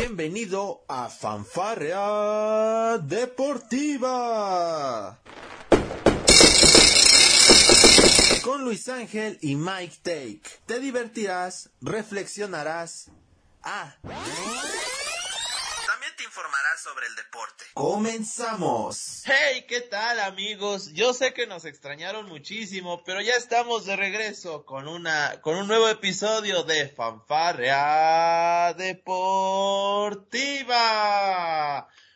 Bienvenido a Fanfarrea Deportiva. Con Luis Ángel y Mike Take. Te divertirás, reflexionarás. Ah. Sobre el deporte. Comenzamos. Hey, ¿qué tal amigos? Yo sé que nos extrañaron muchísimo, pero ya estamos de regreso con una con un nuevo episodio de Fanfarrea Deportiva.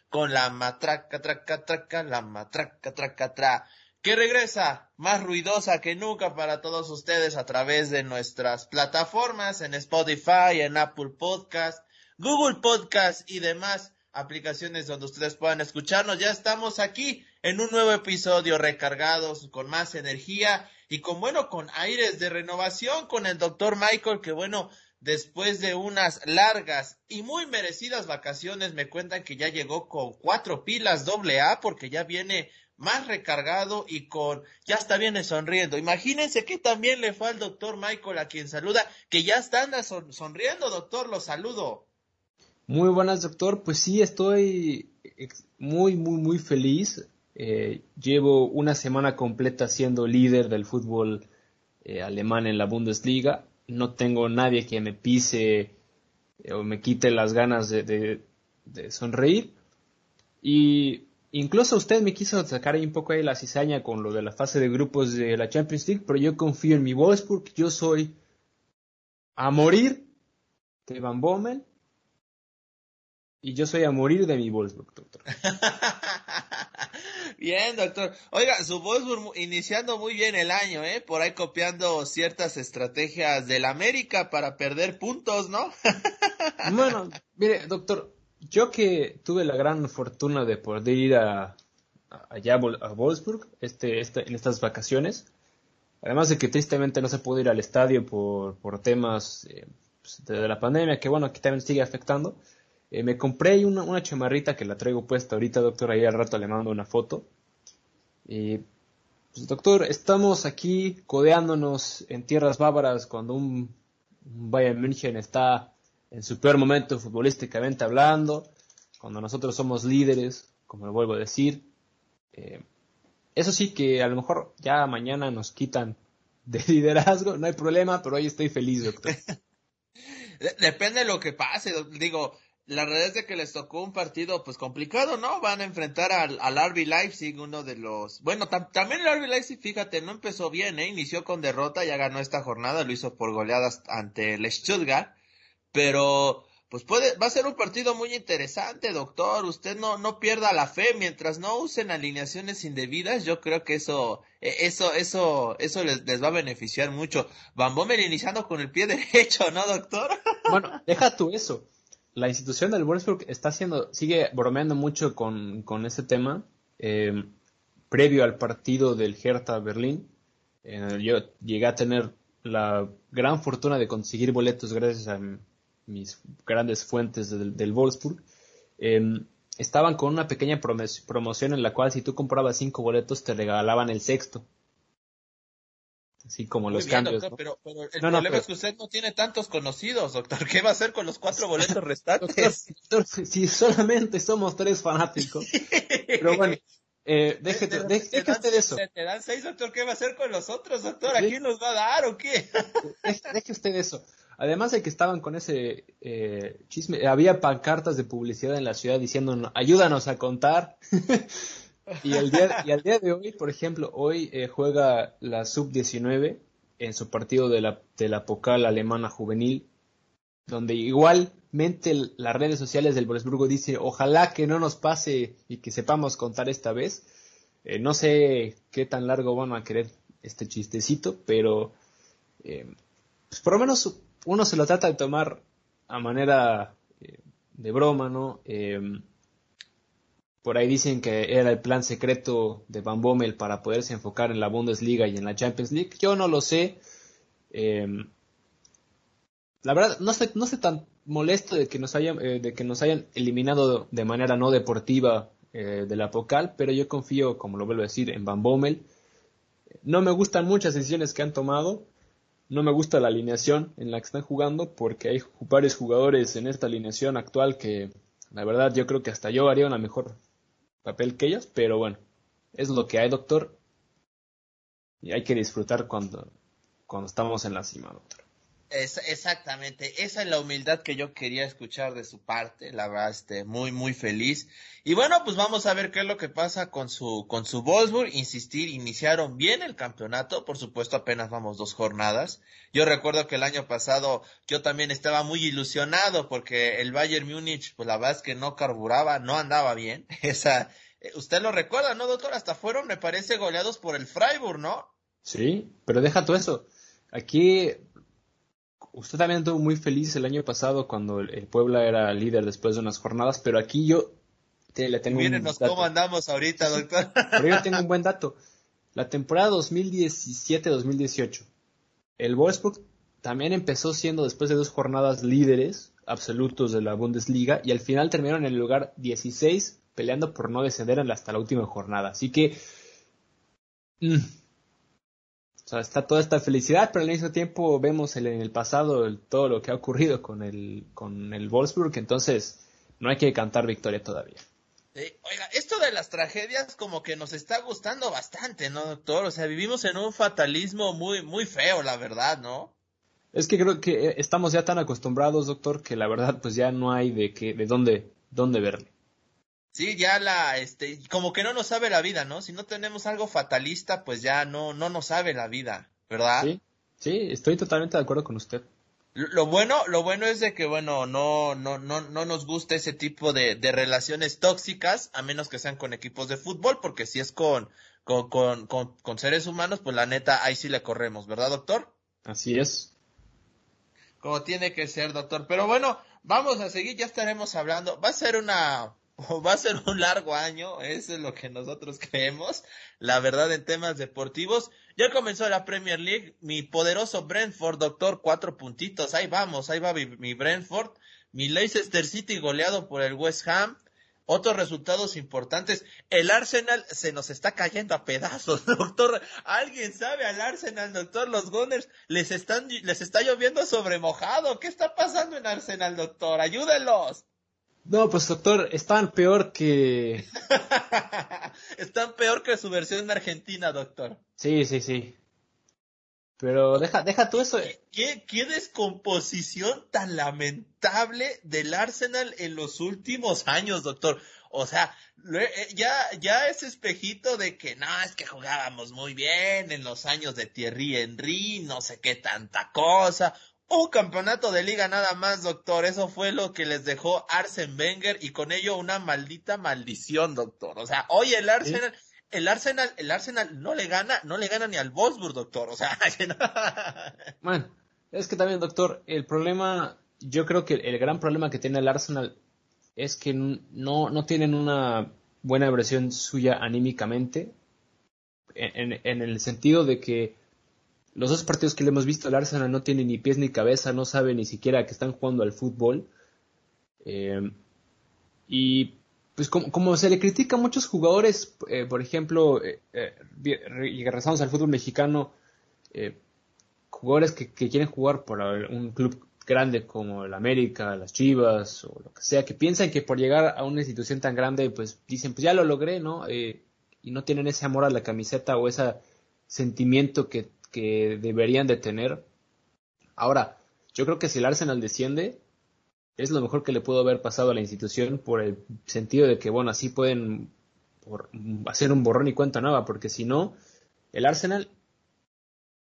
Con la matraca traca traca, la matraca traca tra que regresa más ruidosa que nunca para todos ustedes a través de nuestras plataformas en Spotify, en Apple Podcast, Google Podcast y demás aplicaciones donde ustedes puedan escucharnos. Ya estamos aquí en un nuevo episodio recargados con más energía y con bueno, con aires de renovación con el doctor Michael que bueno, después de unas largas y muy merecidas vacaciones me cuentan que ya llegó con cuatro pilas doble A porque ya viene más recargado y con ya está bien sonriendo. Imagínense que también le fue al doctor Michael a quien saluda, que ya está sonriendo, doctor, lo saludo. Muy buenas, doctor. Pues sí, estoy muy, muy, muy feliz. Eh, llevo una semana completa siendo líder del fútbol eh, alemán en la Bundesliga. No tengo nadie que me pise eh, o me quite las ganas de, sonreír. Y Incluso usted me quiso sacar un poco ahí la cizaña con lo de la fase de grupos de la Champions League, pero yo confío en mi Wolfsburg, yo soy a morir de Van Bommel y yo soy a morir de mi Wolfsburg, doctor. bien, doctor. Oiga, su Wolfsburg iniciando muy bien el año, ¿eh? Por ahí copiando ciertas estrategias del América para perder puntos, ¿no? bueno, mire, doctor, yo que tuve la gran fortuna de poder ir a, allá a Wolfsburg este, este, en estas vacaciones, además de que tristemente no se pudo ir al estadio por, por temas eh, pues, de la pandemia, que bueno, aquí también sigue afectando, eh, me compré una, una chamarrita que la traigo puesta ahorita, doctor, ahí al rato le mando una foto. Y, pues, doctor, estamos aquí codeándonos en tierras bávaras cuando un, Bayern München está en su peor momento futbolísticamente hablando, cuando nosotros somos líderes, como lo vuelvo a decir. Eh, eso sí que a lo mejor ya mañana nos quitan de liderazgo, no hay problema, pero hoy estoy feliz, doctor. Depende de lo que pase, digo, la verdad es de que les tocó un partido pues complicado, ¿no? Van a enfrentar al, al RB Leipzig, uno de los... Bueno, también el RB Leipzig, fíjate, no empezó bien, ¿eh? Inició con derrota, ya ganó esta jornada, lo hizo por goleadas ante el Stuttgart pero pues puede, va a ser un partido muy interesante, doctor. Usted no, no pierda la fe mientras no usen alineaciones indebidas. Yo creo que eso, e, eso, eso, eso les, les va a beneficiar mucho. Van Bommel iniciando con el pie derecho, ¿no, doctor? Bueno, deja tú eso. La institución del Wolfsburg está haciendo, sigue bromeando mucho con, con ese tema. Eh, previo al partido del Hertha Berlín, yo llegué a tener la gran fortuna de conseguir boletos gracias a mis grandes fuentes del, Wolfsburg, eh, estaban con una pequeña promoción en la cual si tú comprabas cinco boletos te regalaban el sexto. Así como Muy los bien, cambios. doctor, ¿no? pero, pero el No, no, problema pero- es que usted no tiene tantos conocidos, doctor. ¿Qué va a hacer con los cuatro boletos restantes? Doctor, si si solamente somos tres fanáticos. Pero bueno, eh, deje, Te- te- deje- te deje dan- usted eso. Te, te dan seis, doctor. ¿Qué va a hacer con los otros, doctor? ¿A Sí. quién los va a dar o qué? Deje, deje usted eso. Además de que estaban con ese eh, chisme, había pancartas de publicidad en la ciudad diciendo ayúdanos a contar. y, el día, y al día de hoy, por ejemplo, hoy eh, juega la sub-19 en su partido de la, de la Pocal alemana juvenil, donde igualmente las redes sociales del Wolfsburgo dice ojalá que no nos pase y que sepamos contar esta vez. Eh, no sé qué tan largo van a querer este chistecito, pero eh, pues por lo menos uno se lo trata de tomar a manera eh, de broma, ¿no? Por ahí dicen que era el plan secreto de Van Bommel para poderse enfocar en la Bundesliga y en la Champions League. Yo no lo sé. Eh, la verdad, no estoy, no estoy tan molesto de que nos hayan, eh, de que nos hayan eliminado de manera no deportiva eh, de la Pocal, pero yo confío, como lo vuelvo a decir, en Van Bommel. No me gustan muchas decisiones que han tomado, No me gusta la alineación en la que están jugando porque hay varios jugadores en esta alineación actual que la verdad yo creo que hasta yo haría una mejor papel que ellos, pero bueno, es lo que hay, doctor. Y hay que disfrutar cuando, cuando estamos en la cima, doctor. Es, exactamente, esa es la humildad que yo quería escuchar de su parte, la verdad, este, muy, muy feliz. Y bueno, pues vamos a ver qué es lo que pasa con su, con su Wolfsburg. Insistir, iniciaron bien el campeonato, por supuesto apenas vamos dos jornadas. Yo recuerdo que el año pasado yo también estaba muy ilusionado porque el Bayern Múnich, pues la verdad es que no carburaba, no andaba bien. Esa, eh, usted lo recuerda, ¿no, doctor? Hasta fueron, me parece, goleados por el Freiburg, ¿no? Sí, pero deja todo eso. Aquí usted también estuvo muy feliz el año pasado cuando el, Puebla era líder después de unas jornadas, pero aquí yo le tengo Mírenos cómo andamos ahorita, doctor. Pero yo tengo un buen dato. La temporada 2017-2018, el Wolfsburg también empezó siendo después de dos jornadas líderes absolutos de la Bundesliga y al final terminaron en el lugar 16 peleando por no descender hasta la última jornada. Así que mm, sea, está toda esta felicidad, pero al mismo tiempo vemos en el pasado todo lo que ha ocurrido con el, con el Wolfsburg, entonces no hay que cantar victoria todavía. oiga, esto de las tragedias como que nos está gustando bastante, ¿no, doctor? O sea, vivimos en un fatalismo muy, muy feo, la verdad, ¿no? Es que creo que eh, estamos ya tan acostumbrados, doctor, que la verdad pues ya no hay de qué, de dónde, dónde verle. Sí, ya la, este, como que no nos sabe la vida, ¿no? Si no tenemos algo fatalista, pues ya no, no nos sabe la vida, ¿verdad? Sí, sí, estoy totalmente de acuerdo con usted. Lo bueno, lo bueno es de que, bueno, no, no, no, no nos gusta ese tipo de, de relaciones tóxicas, a menos que sean con equipos de fútbol, porque si es con, con, con, con, con seres humanos, pues la neta, ahí sí le corremos, ¿verdad, doctor? Así es. Como tiene que ser, doctor. Pero bueno, vamos a seguir, ya estaremos hablando. Va a ser una, va a ser un largo año, eso es lo que nosotros creemos, la verdad en temas deportivos. Ya comenzó la Premier League, mi poderoso Brentford, doctor, cuatro puntitos, ahí vamos, ahí va mi, Brentford, mi Leicester City goleado por el West Ham, otros resultados importantes. El Arsenal se nos está cayendo a pedazos, doctor. ¿Alguien sabe al Arsenal, doctor? Los Gunners les están, les está lloviendo sobre mojado. ¿Qué está pasando en Arsenal, doctor? Ayúdenlos. No, pues doctor, están peor que... están peor que su versión en Argentina, doctor. Sí, sí, sí. Pero deja, deja tú eso. ¿Qué, ¿Qué descomposición tan lamentable del Arsenal en los últimos años, doctor? O sea, eh, ya, ya ese espejito de que no, es que jugábamos muy bien en los años de Thierry Henry, no sé qué tanta cosa un campeonato de liga nada más, doctor. Eso fue lo que les dejó Arsen Wenger y con ello una maldita maldición, doctor. O sea, hoy el Arsenal, el Arsenal, el Arsenal no le gana, no le gana ni al Wolfsburg, doctor. O sea, bueno, es que también, doctor, el problema, yo creo que el gran problema que tiene el Arsenal es que no, no tienen una buena versión suya anímicamente, en el sentido de que los dos partidos que le hemos visto, el Arsenal no tiene ni pies ni cabeza, no sabe ni siquiera que están jugando al fútbol. Eh, y pues como, se le critica a muchos jugadores, eh, por ejemplo, eh, y regresamos al fútbol mexicano, jugadores que, quieren jugar por un club grande como el América, las Chivas o lo que sea, que piensan que por llegar a una institución tan grande, pues dicen, pues ya lo logré, ¿no? y no tienen ese amor a la camiseta o ese sentimiento que que deberían de tener. Ahora, yo creo que si el Arsenal desciende, es lo mejor que le pudo haber pasado a la institución por el sentido de que, bueno, así pueden hacer un borrón y cuenta nueva, porque si no, el Arsenal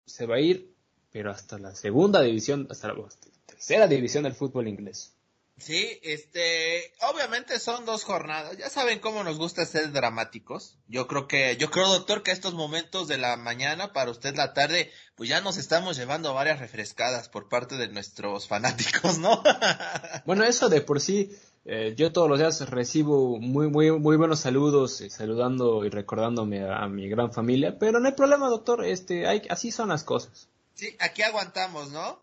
se va a ir, pero hasta la segunda división, hasta la tercera división del fútbol inglés. Sí, este, obviamente son dos jornadas. Ya saben cómo nos gusta ser dramáticos. Yo creo que, yo creo, doctor, que estos momentos de la mañana, para usted la tarde, pues ya nos estamos llevando varias refrescadas por parte de nuestros fanáticos, ¿no? bueno, eso de por sí, eh, yo todos los días recibo muy, muy, muy buenos saludos, eh, saludando y recordándome a, mi gran familia, pero no hay problema, doctor, este, hay, así son las cosas. Sí, aquí aguantamos, ¿no?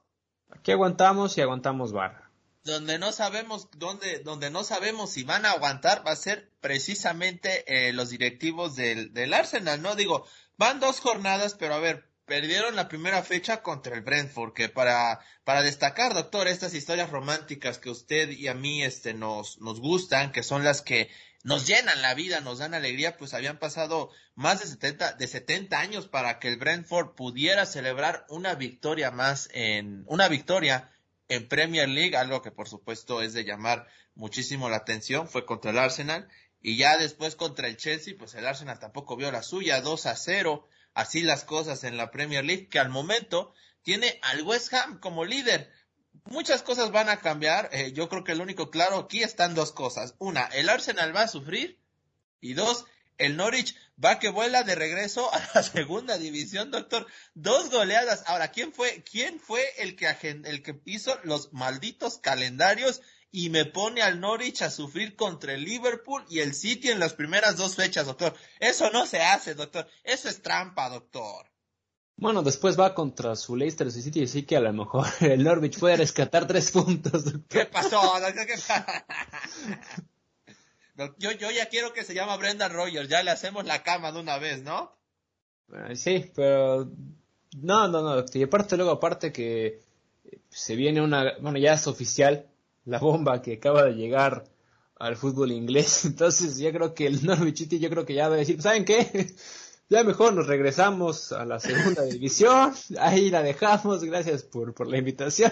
Aquí aguantamos y aguantamos barra donde no sabemos dónde, donde no sabemos si van a aguantar, va a ser precisamente eh, los directivos del, del Arsenal, ¿no? Digo, van dos jornadas, pero a ver, perdieron la primera fecha contra el Brentford, que para, para destacar, doctor, estas historias románticas que usted y a mí este, nos, nos gustan, que son las que nos llenan la vida, nos dan alegría, pues habían pasado más de 70, de 70 años para que el Brentford pudiera celebrar una victoria más en, una victoria en Premier League, algo que por supuesto es de llamar muchísimo la atención, fue contra el Arsenal, y ya después contra el Chelsea, pues el Arsenal tampoco vio la suya, 2 a 0, así las cosas en la Premier League, que al momento tiene al West Ham como líder. Muchas cosas van a cambiar. Eh, yo creo que lo único claro aquí están dos cosas. Una, el Arsenal va a sufrir. Y dos, el Norwich va que vuela de regreso a la segunda división, doctor. Dos goleadas. Ahora, ¿quién fue, quién fue el que, el que hizo los malditos calendarios y me pone al Norwich a sufrir contra el Liverpool y el City en las primeras dos fechas, doctor. Eso no se hace, doctor. Eso es trampa, doctor. Bueno, después va contra su Leicester City y sí que a lo mejor el Norwich puede rescatar tres puntos. ¿Qué pasó? Doctor? ¿Qué yo, yo ya quiero que se llama Brenda Rogers, ya le hacemos la cama de una vez, ¿no? Sí, pero no, no, no. Y aparte luego, aparte que se viene una, bueno, ya es oficial, la bomba que acaba de llegar al fútbol inglés. Entonces yo creo que el Norwich City yo creo que ya va a decir, ¿saben qué? Ya mejor nos regresamos a la segunda división, ahí la dejamos, gracias por, por la invitación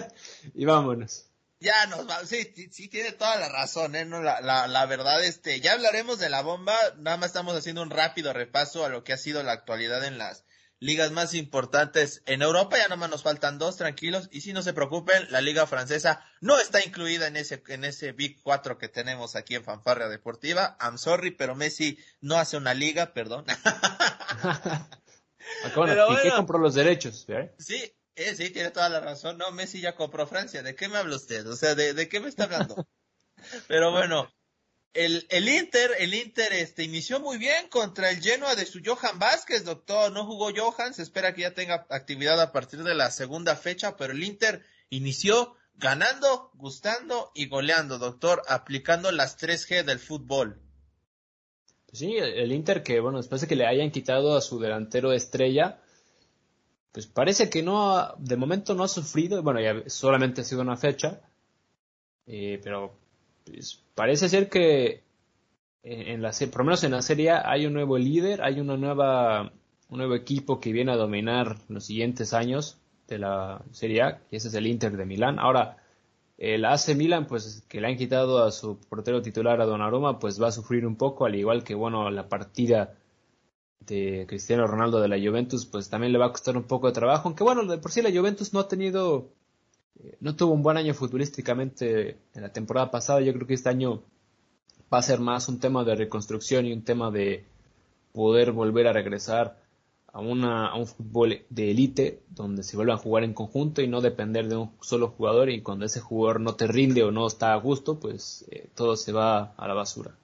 y vámonos. Ya nos va, sí, sí, tiene toda la razón, ¿eh? No, la, la, la verdad, este, ya hablaremos de la bomba, nada más estamos haciendo un rápido repaso a lo que ha sido la actualidad en las ligas más importantes en Europa, ya nomás nos faltan dos, tranquilos, y si no se preocupen, la liga francesa no está incluida en ese, en ese Big 4 que tenemos aquí en Fanfarria Deportiva, I'm sorry, pero Messi no hace una liga, perdón. bueno, ¿Y qué compró los derechos? Sí, eh, sí, tiene toda la razón, no, Messi ya compró Francia, ¿de qué me habla usted? O sea, ¿de, de qué me está hablando? pero bueno, el, el Inter, el Inter este, inició muy bien contra el Genoa de su Johan Vázquez, doctor. No jugó Johan, se espera que ya tenga actividad a partir de la segunda fecha, pero el Inter inició ganando, gustando y goleando, doctor, aplicando las 3G del fútbol. Sí, el Inter que, bueno, después de que le hayan quitado a su delantero estrella, pues parece que no, de momento no ha sufrido, bueno, ya solamente ha sido una fecha, eh, pero pues, parece ser que en la, por lo menos en la serie hay un nuevo líder, hay una nueva, un nuevo equipo que viene a dominar los siguientes años de la Serie A, y ese es el Inter de Milán. Ahora, el AC Milan, pues que le han quitado a su portero titular a Donnarumma, pues va a sufrir un poco, al igual que, bueno, la partida de Cristiano Ronaldo de la Juventus, pues también le va a costar un poco de trabajo, aunque bueno, de por sí la Juventus no ha tenido no tuvo un buen año futbolísticamente en la temporada pasada. Yo creo que este año va a ser más un tema de reconstrucción y un tema de poder volver a regresar a, una, a un fútbol de élite donde se vuelvan a jugar en conjunto y no depender de un solo jugador y cuando ese jugador no te rinde o no está a gusto, pues eh, todo se va a la basura.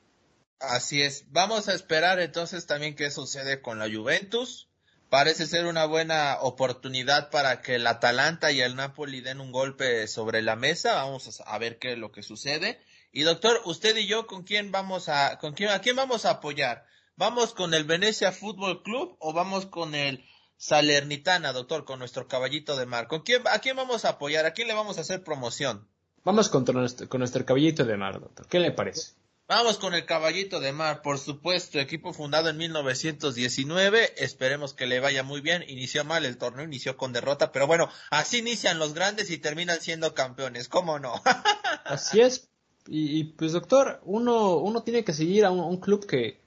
Así es. Vamos a esperar entonces también qué sucede con la Juventus parece ser una buena oportunidad para que el Atalanta y el Napoli den un golpe sobre la mesa. Vamos a ver qué es lo que sucede. Y doctor, usted y yo, ¿con quién vamos a, con quién, a quién vamos a apoyar? ¿Vamos con el Venecia Fútbol Club o vamos con el Salernitana, doctor, con nuestro caballito de mar? ¿Con quién, a quién vamos a apoyar? ¿A quién le vamos a hacer promoción? Vamos con nuestro, con nuestro caballito de mar, doctor. ¿Qué le parece? Vamos con el Caballito de Mar, por supuesto, equipo fundado en 1919, esperemos que le vaya muy bien, inició mal el torneo, inició con derrota, pero bueno, así inician los grandes y terminan siendo campeones, ¿cómo no? así es, y, pues doctor, uno, uno tiene que seguir a un, club que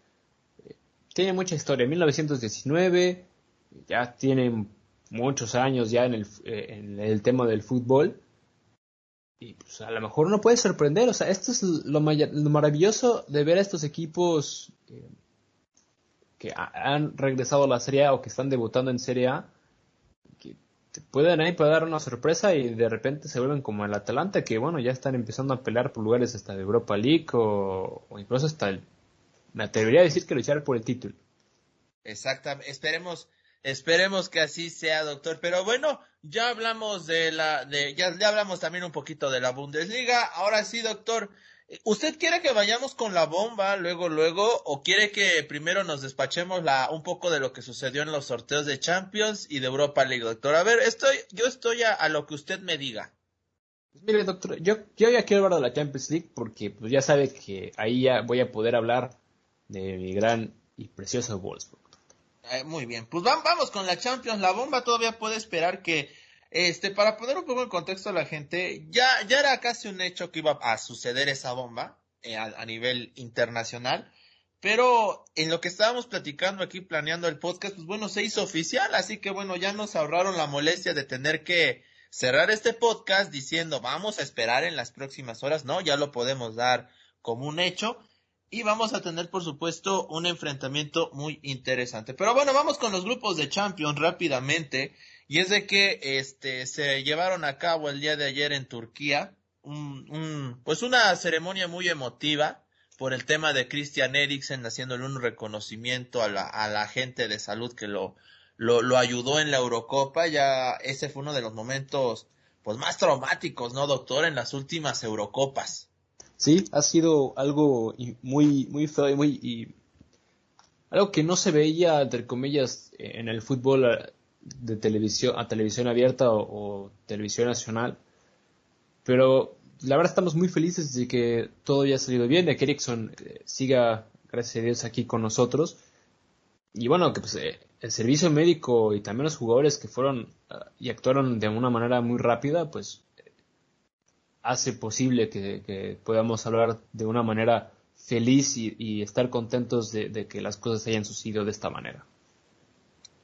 eh, tiene mucha historia, 1919, ya tiene muchos años ya en el, eh, en el tema del fútbol, y pues a lo mejor uno puede sorprender. O sea, esto es lo, maravilloso de ver a estos equipos eh, que han regresado a la Serie A o que están debutando en Serie A. Que te pueden ahí puede dar una sorpresa y de repente se vuelven como el Atalanta, que bueno, ya están empezando a pelear por lugares hasta de Europa League o, incluso hasta el. Me atrevería a decir que luchar por el título. Exactamente. Esperemos Esperemos que así sea, doctor. Pero bueno, ya hablamos de la, de, ya, ya hablamos también un poquito de la Bundesliga. Ahora sí, doctor, ¿Usted quiere que vayamos con la bomba luego, luego, o quiere que primero nos despachemos la, un poco de lo que sucedió en los sorteos de Champions y de Europa League, doctor? A ver, estoy, yo estoy a, lo que usted me diga. Pues mire, doctor, yo, yo ya quiero hablar de la Champions League porque pues ya sabe que ahí ya voy a poder hablar de mi gran y precioso Wolfsburg. Eh, muy bien, pues vamos con la Champions. La bomba todavía puede esperar que este, para poner un poco en contexto a la gente, ya, ya era casi un hecho que iba a suceder esa bomba eh, a, nivel internacional, pero en lo que estábamos platicando aquí, planeando el podcast, pues bueno, se hizo oficial, así que bueno, ya nos ahorraron la molestia de tener que cerrar este podcast diciendo vamos a esperar en las próximas horas, no, ya lo podemos dar como un hecho. Y vamos a tener, por supuesto, un enfrentamiento muy interesante. Pero bueno, vamos con los grupos de Champions rápidamente. Y es de que este se llevaron a cabo el día de ayer en Turquía un, pues una ceremonia muy emotiva por el tema de Christian Eriksen haciéndole un reconocimiento a la, a la gente de salud que lo, lo, lo ayudó en la Eurocopa. Ya ese fue uno de los momentos pues más traumáticos, ¿no, doctor? En las últimas Eurocopas. Sí, ha sido algo muy, muy feo y algo que no se veía, entre comillas, en el fútbol de televisión a televisión abierta o, televisión nacional. Pero la verdad estamos muy felices de que todo haya salido bien, de que Ericsson eh, siga, gracias a Dios, aquí con nosotros. Y bueno, que pues, eh, el servicio médico y también los jugadores que fueron y actuaron de una manera muy rápida, pues hace posible que, podamos hablar de una manera feliz y, estar contentos de que las cosas hayan sucedido de esta manera.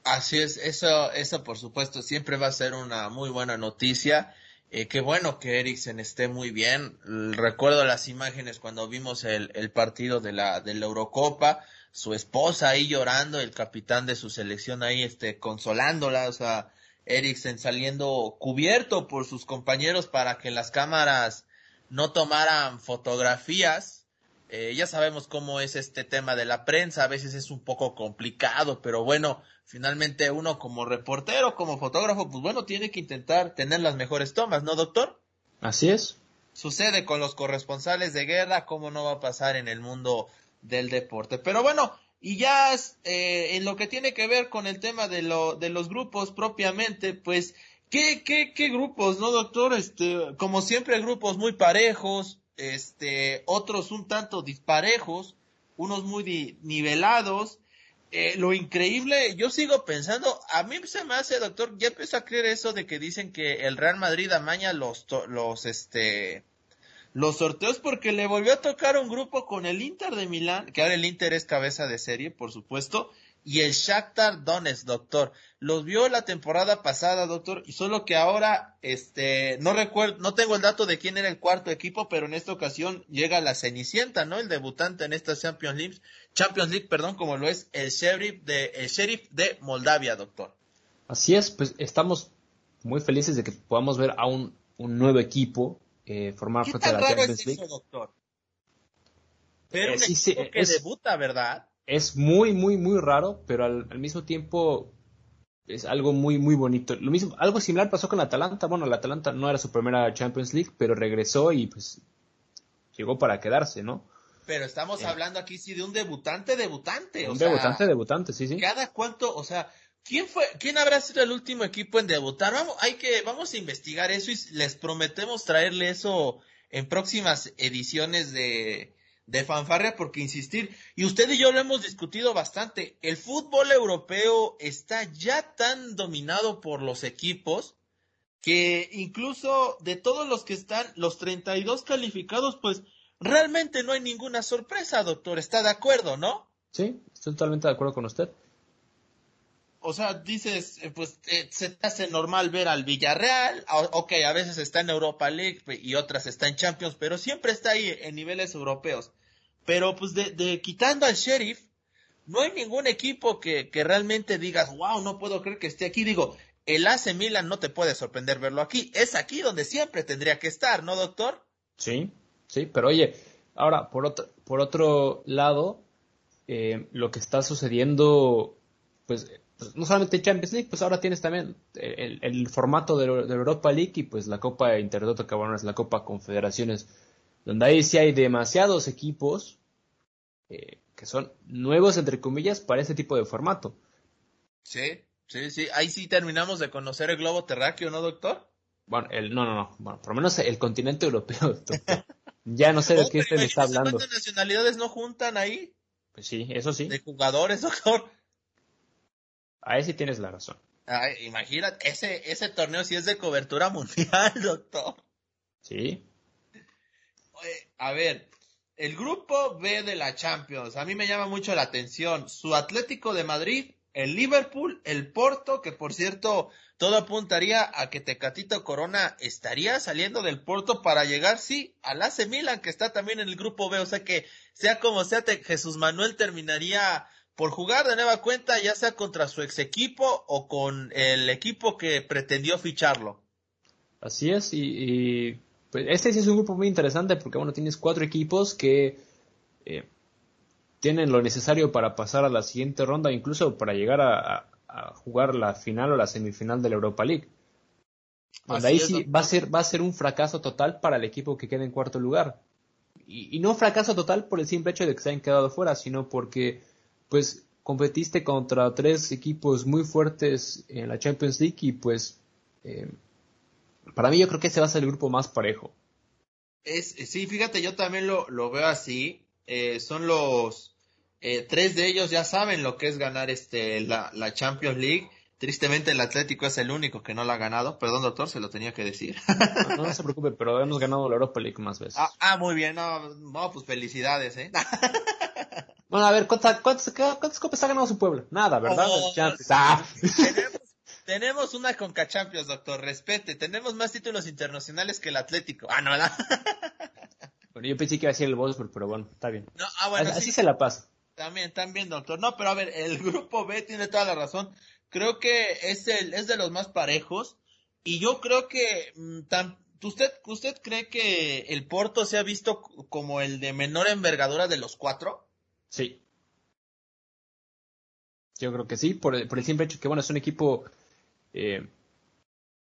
Así es, eso, eso por supuesto siempre va a ser una muy buena noticia. Eh, qué bueno que Eriksen esté muy bien. Recuerdo las imágenes cuando vimos el, el partido de la, de la Eurocopa, su esposa ahí llorando, el capitán de su selección ahí este, consolándola, o sea, Eriksen saliendo cubierto por sus compañeros para que las cámaras no tomaran fotografías eh, ya sabemos cómo es este tema de la prensa, a veces es un poco complicado, pero bueno, finalmente uno como reportero, como fotógrafo, pues bueno, tiene que intentar tener las mejores tomas, ¿no, doctor? Así es. Sucede con los corresponsales de guerra, cómo no va a pasar en el mundo del deporte. Pero bueno, y ya eh, en lo que tiene que ver con el tema de, lo, de los grupos propiamente, pues, ¿qué, qué, qué grupos, no, doctor? Este, como siempre, grupos muy parejos, este, otros un tanto disparejos, unos muy nivelados. Eh, lo increíble, yo sigo pensando, a mí se me hace, doctor, ya empiezo a creer eso de que dicen que el Real Madrid amaña los, los, este, los sorteos porque le volvió a tocar un grupo con el Inter de Milán, que ahora el Inter es cabeza de serie, por supuesto, y el Shakhtar Donetsk, doctor. Los vio la temporada pasada, doctor, y solo que ahora, este, no recuerdo, no tengo el dato de quién era el cuarto equipo, pero en esta ocasión llega la Cenicienta, ¿no? El debutante en esta Champions League, Champions League, perdón, como lo es el Sheriff de, Moldavia, doctor. Así es, pues estamos muy felices de que podamos ver a un nuevo equipo eh, formar parte de la Champions League. doctor? Pero un equipo que debuta, ¿verdad? es muy, muy, muy raro, pero al, mismo tiempo es algo muy, muy bonito. Lo mismo, algo similar pasó con la Atalanta. Bueno, la Atalanta no era su primera Champions League, pero regresó y pues llegó para quedarse, ¿no? Pero estamos eh. hablando aquí sí de un debutante, debutante. Un debutante, debutante, sí, sí. Cada cuánto, o sea, ¿quién fue, quién habrá sido el último equipo en debutar? Vamos, hay que, vamos a investigar eso y les prometemos traerle eso en próximas ediciones de, de fanfarria porque insistir, y usted y yo lo hemos discutido bastante, el fútbol europeo está ya tan dominado por los equipos que incluso de todos los que están, los 32 calificados, pues realmente no hay ninguna sorpresa, doctor, ¿está de acuerdo, no? Sí, estoy totalmente de acuerdo con usted. O sea, dices, eh, pues eh, se te hace normal ver al Villarreal, ok, a veces está en Europa League y otras está en Champions, pero siempre está ahí en niveles europeos. Pero pues de, de quitando al Sheriff, no hay ningún equipo que, que realmente digas, wow, no puedo creer que esté aquí. Digo, el AC Milan no te puede sorprender verlo aquí. Es aquí donde siempre tendría que estar, ¿no, doctor? Sí, sí, pero oye, ahora, por otro, por otro lado, eh, lo que está sucediendo, pues pues, no solamente Champions League, pues ahora tienes también el, formato de, Europa League y pues la Copa Intertoto, que bueno es la Copa Confederaciones, donde ahí sí hay demasiados equipos eh, que son nuevos, entre comillas, para este tipo de formato. Sí, sí, sí. Ahí sí terminamos de conocer el globo terráqueo, ¿no, doctor? Bueno, el, no, no, no. Bueno, por lo menos el continente europeo, doctor. Ya no sé de qué usted me está hablando. ¿Cuántas nacionalidades no juntan ahí? Pues sí, eso sí. De jugadores, doctor. Ahí sí tienes la razón. Ay, imagínate, ese, ese torneo sí es de cobertura mundial, doctor. Sí. a ver, el grupo B de la Champions, a mí me llama mucho la atención. Su Atlético de Madrid, el Liverpool, el Porto, que por cierto, todo apuntaría a que Tecatito Corona estaría saliendo del Porto para llegar, sí, al AC Milan, que está también en el grupo B. O sea que, sea como sea, Jesús Manuel terminaría por jugar de nueva cuenta, ya sea contra su ex equipo o con el equipo que pretendió ficharlo. Así es, y, pues este sí es un grupo muy interesante porque, bueno, tienes cuatro equipos que eh, tienen lo necesario para pasar a la siguiente ronda, incluso para llegar a, jugar la final o la semifinal de la Europa League. ahí sí va a ser va a ser un fracaso total para el equipo que quede en cuarto lugar. Y, y no fracaso total por el simple hecho de que se hayan quedado fuera, sino porque pues competiste contra tres equipos muy fuertes en la Champions League y pues eh, para mí yo creo que ese va a ser el grupo más parejo. Es, sí, fíjate, yo también lo, lo veo así. Eh, son los eh, tres de ellos ya saben lo que es ganar este la, la, Champions League. Tristemente el Atlético es el único que no la ha ganado. Perdón, doctor, se lo tenía que decir. no, no, se preocupe, pero hemos ganado la Europa League más veces. Ah, ah muy bien, no, no, pues felicidades, ¿eh? Bueno, a ver, ¿cuántas, cuántas, copas ha ganado su pueblo? Nada, ¿verdad? Oh, ah. tenemos, una Conca Champions, doctor, respete. Tenemos más títulos internacionales que el Atlético. Ah, no, ¿verdad? Bueno, yo pensé que iba a ser el Wolfsburg, pero bueno, está bien. No, ah, bueno, así, se la pasa. También, también, doctor. No, pero a ver, el grupo B tiene toda la razón. Creo que es el, es de los más parejos. Y yo creo que, mm, ¿usted, ¿usted cree que el Porto se ha visto como el de menor envergadura de los cuatro? Sí. Yo creo que sí, por, el simple hecho que, bueno, es un equipo eh,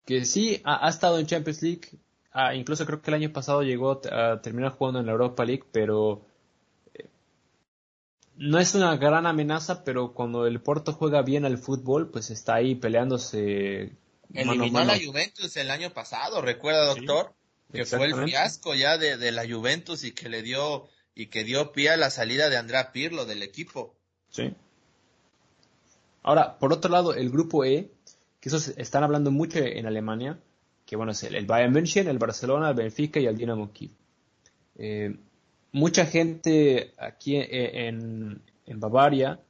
que sí ha, estado en Champions League, ah, incluso creo que el año pasado llegó a terminar jugando en la Europa League, pero eh, no es una gran amenaza, pero cuando el Porto juega bien al fútbol, pues está ahí peleándose. Eliminó a la Juventus el año pasado, recuerda, doctor, que fue el fiasco ya de, de la Juventus y que le dio y que dio pie a la salida de Andrea Pirlo del equipo. Sí. Ahora, por otro lado, el grupo E, que esos están hablando mucho en Alemania, que bueno, es el, Bayern München, el Barcelona, el Benfica y el Dinamo Kiev. Eh, mucha gente aquí en, en, Bavaria,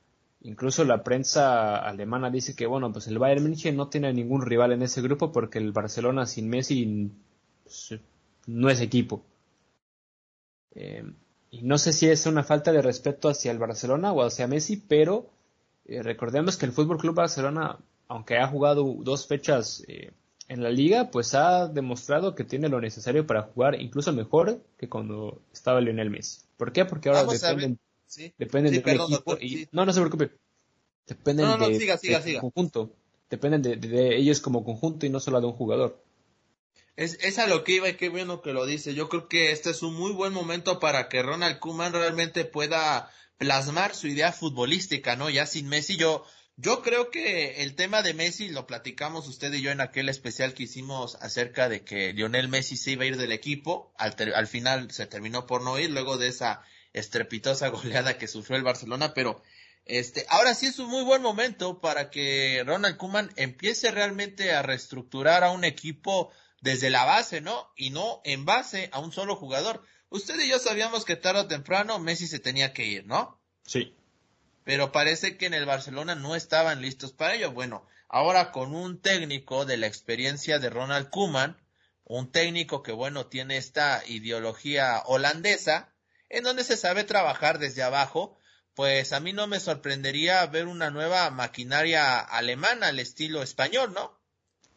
incluso la prensa alemana dice que bueno, pues el Bayern München no tiene ningún rival en ese grupo porque el Barcelona sin Messi pues, no es equipo. Eh, y no sé si es una falta de respeto hacia el Barcelona o hacia Messi, pero eh, recordemos que el Fútbol Club Barcelona, aunque ha jugado dos fechas eh, en la liga, pues ha demostrado que tiene lo necesario para jugar incluso mejor que cuando estaba Lionel Messi. ¿Por qué? Porque ahora dependen, dependen del equipo y no, no se preocupe. Dependen de, conjunto. Dependen de ellos como conjunto y no solo de un jugador. Es, es a lo que iba y qué bueno que lo dice. Yo creo que este es un muy buen momento para que Ronald Koeman realmente pueda plasmar su idea futbolística, ¿no? Ya sin Messi, yo, yo creo que el tema de Messi lo platicamos usted y yo en aquel especial que hicimos acerca de que Lionel Messi se iba a ir del equipo. Al, al final se terminó por no ir luego de esa estrepitosa goleada que sufrió el Barcelona, pero este, ahora sí es un muy buen momento para que Ronald Koeman empiece realmente a reestructurar a un equipo desde la base, ¿no? Y no en base a un solo jugador. Usted y yo sabíamos que tarde o temprano Messi se tenía que ir, ¿no? Sí. Pero parece que en el Barcelona no estaban listos para ello. Bueno, ahora con un técnico de la experiencia de Ronald Koeman, un técnico que, bueno, tiene esta ideología holandesa, en donde se sabe trabajar desde abajo, pues a mí no me sorprendería ver una nueva maquinaria alemana al estilo español, ¿no?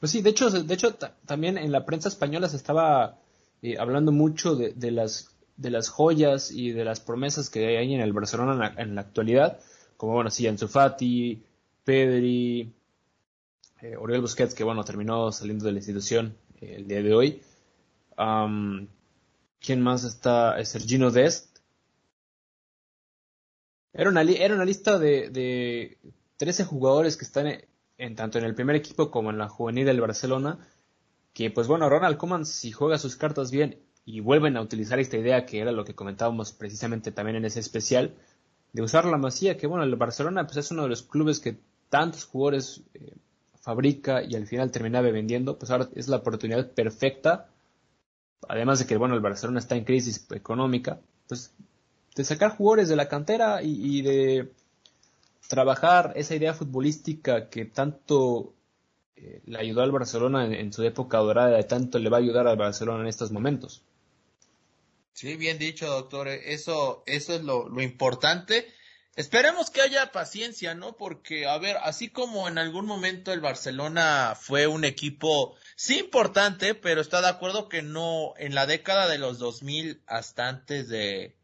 Pues sí, de hecho, de hecho también en la prensa española se estaba eh, hablando mucho de, de, las, de las joyas y de las promesas que hay en el Barcelona en la, actualidad, como bueno, sí, Ansu Fati, Pedri, eh, Oriol Busquets, que bueno, terminó saliendo de la institución eh, el día de hoy. ¿Quién más está? Sergino Dest. Era una, era una lista de, de 13 jugadores que están en, tanto en el primer equipo como en la juvenil del Barcelona. Que pues bueno, Ronald Koeman si juega sus cartas bien y vuelven a utilizar esta idea que era lo que comentábamos precisamente también en ese especial, de usar la masía, que bueno, el Barcelona pues es uno de los clubes que tantos jugadores eh, fabrica y al final terminaba vendiendo, pues ahora es la oportunidad perfecta, además de que bueno, el Barcelona está en crisis económica, pues de sacar jugadores de la cantera y, de trabajar esa idea futbolística que tanto eh, le ayudó al Barcelona en, su época dorada, y tanto le va a ayudar al Barcelona en estos momentos. Sí, bien dicho, doctor. Eso, eso es lo, lo importante. Esperemos que haya paciencia, ¿no? Porque, a ver, así como en algún momento el Barcelona fue un equipo, sí importante, pero está de acuerdo que no, en la década de los 2000 hasta antes de,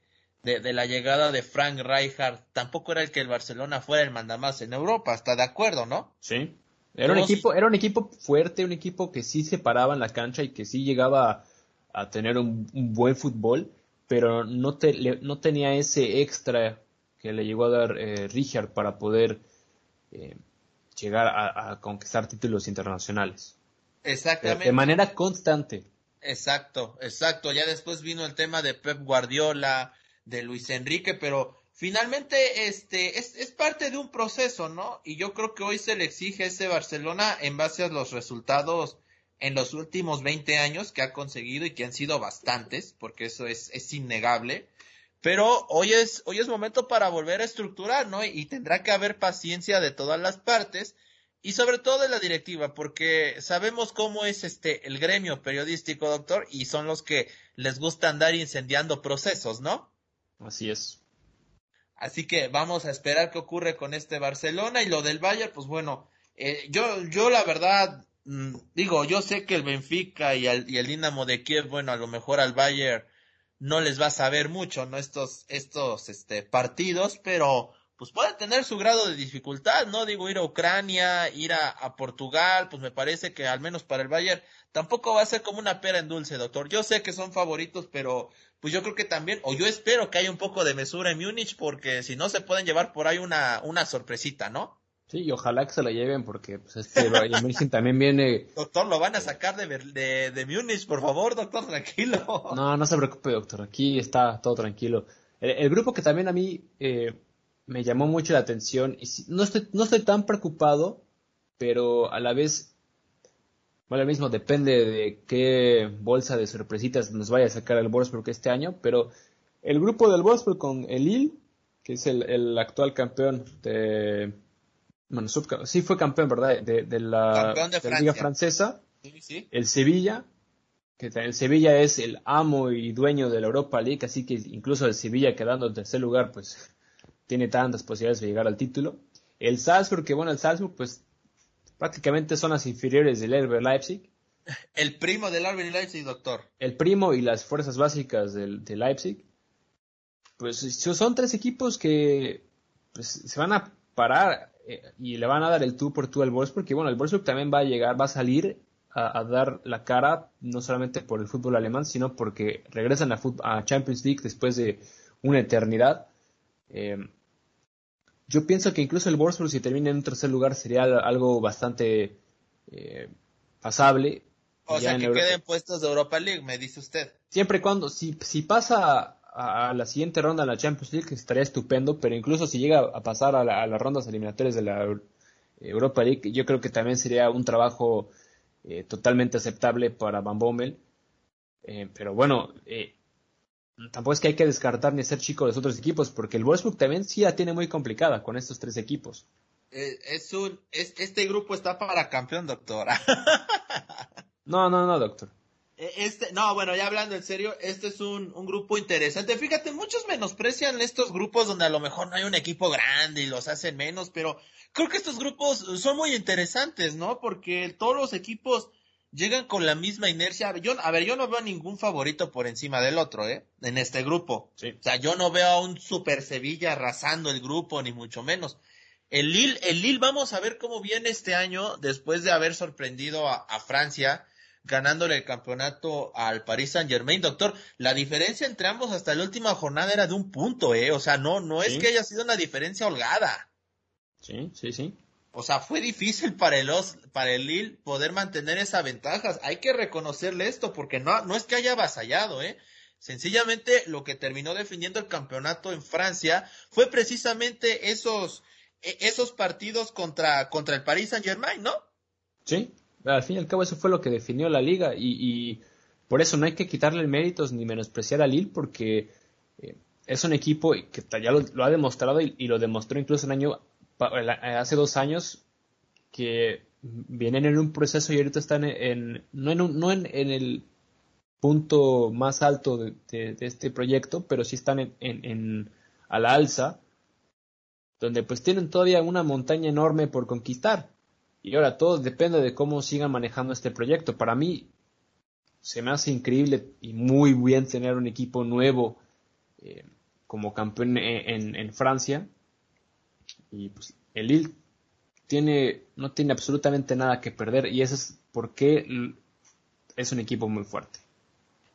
de, de la llegada de Frank Rijkaard, tampoco era el que el Barcelona fuera el mandamás en Europa, está de acuerdo, ¿no? Sí. Era un equipo, era un equipo fuerte, un equipo que sí se paraba en la cancha y que sí llegaba a tener un, buen fútbol, pero no, te, no tenía ese extra que le llegó a dar eh, Richard para poder eh, llegar a, conquistar títulos internacionales. Exactamente. De, manera constante. Exacto, exacto. Ya después vino el tema de Pep Guardiola, de Luis Enrique, pero finalmente este es, es parte de un proceso, ¿no? Y yo creo que hoy se le exige a ese Barcelona en base a los resultados en los últimos 20 años que ha conseguido y que han sido bastantes, porque eso es, es innegable. Pero hoy es, hoy es momento para volver a estructurar, ¿no? Y, tendrá que haber paciencia de todas las partes y sobre todo de la directiva, porque sabemos cómo es este el gremio periodístico, doctor, y son los que les gusta andar incendiando procesos, ¿no? Así es. Así que vamos a esperar qué ocurre con este Barcelona y lo del Bayern, pues bueno, eh, yo, yo la verdad Mm, digo, yo sé que el Benfica y el, y el Dinamo de Kiev, bueno, a lo mejor al Bayern no les va a saber mucho, ¿no? Estos, estos, este, partidos, pero pues puede tener su grado de dificultad, ¿no? Digo, ir a Ucrania, ir a, a, Portugal, pues me parece que al menos para el Bayern tampoco va a ser como una pera en dulce, doctor. Yo sé que son favoritos, pero pues yo creo que también, o yo espero que haya un poco de mesura en Múnich, porque si no se pueden llevar por ahí una, una sorpresita, ¿no? Sí, y ojalá que se la lleven porque pues, este Bayern München también viene... Doctor, lo van a sacar de, de, de Múnich, por favor, doctor, tranquilo. No, no se preocupe, doctor, aquí está todo tranquilo. El, grupo que también a mí eh, me llamó mucho la atención, y no, estoy, no estoy tan preocupado, pero a la vez, bueno, lo mismo depende de qué bolsa de sorpresitas nos vaya a sacar el Wolfsburg este año, pero el grupo del Wolfsburg con el Lille, que es el, el actual campeón de bueno, sí fue campeón, ¿verdad? De, la, Liga Francesa. El Sevilla, que el Sevilla es el amo y dueño de la Europa League, así que incluso el Sevilla quedando en tercer lugar, pues tiene tantas posibilidades de llegar al título. El Salzburg, que bueno, el Salzburg, pues prácticamente son las inferiores del RB Leipzig. El primo del RB Leipzig, doctor. El primo y las fuerzas básicas del, de Leipzig. Pues son tres equipos que pues, se van a parar eh, y le van a dar el tú por tú al Wolfsburg, porque bueno, el Wolfsburg también va a llegar, va a salir a, dar la cara, no solamente por el fútbol alemán, sino porque regresan a, a Champions League después de una eternidad. Eh, yo pienso que incluso el Wolfsburg, si termina en un tercer lugar, sería algo bastante eh, pasable. O sea, que queden puestos de Europa League, me dice usted. Siempre y cuando, si, si pasa a, la siguiente ronda en la Champions League estaría estupendo, pero incluso si llega a pasar a, las rondas eliminatorias de la Europa League, yo creo que también sería un trabajo eh, totalmente aceptable para Van Bommel. Eh, pero bueno, eh, tampoco es que hay que descartar ni ser chico de los otros equipos, porque el Wolfsburg también sí la tiene muy complicada con estos tres equipos. es un, este grupo está para campeón, doctora. no, no, no, doctor. E, este, no, bueno, ya hablando en serio, este es un, un, grupo interesante. Fíjate, muchos menosprecian estos grupos donde a lo mejor no hay un equipo grande y los hacen menos, pero creo que estos grupos son muy interesantes, ¿no? Porque todos los equipos llegan con la misma inercia. Yo, a ver, yo no veo ningún favorito por encima del otro, ¿eh? En este grupo. O sea, yo no veo a un Super Sevilla arrasando el grupo, ni mucho menos. El Lille, el Lille, vamos a ver cómo viene este año después de haber sorprendido a, a Francia ganándole el campeonato al Paris Saint Germain. Doctor, la diferencia entre ambos hasta la última jornada era de un punto, eh. O sea, no, no es que haya sido una diferencia holgada. Sí, sí, sí. O sea, fue difícil para el, para el Lille poder mantener esa ventaja. Hay que reconocerle esto porque no, no es que haya avasallado, eh. Sencillamente lo que terminó definiendo el campeonato en Francia fue precisamente esos, e, esos partidos contra, contra el Paris Saint Germain, ¿no? Sí, al fin y al cabo eso fue lo que definió la liga y, por eso no hay que quitarle méritos ni menospreciar a Lille porque eh, es un equipo que ya lo, ha demostrado y, lo demostró incluso el año hace dos años que vienen en un proceso y ahorita están en, no, en, no en, el punto más alto de, este proyecto, pero sí están en, en, a la alza, donde pues tienen todavía una montaña enorme por conquistar. Y ahora todo depende de cómo sigan manejando este proyecto. Para mí se me hace increíble y muy bien tener un equipo nuevo eh, como campeón en, en, Francia. Y pues el Lille tiene, no tiene absolutamente nada que perder y eso es porque es un equipo muy fuerte.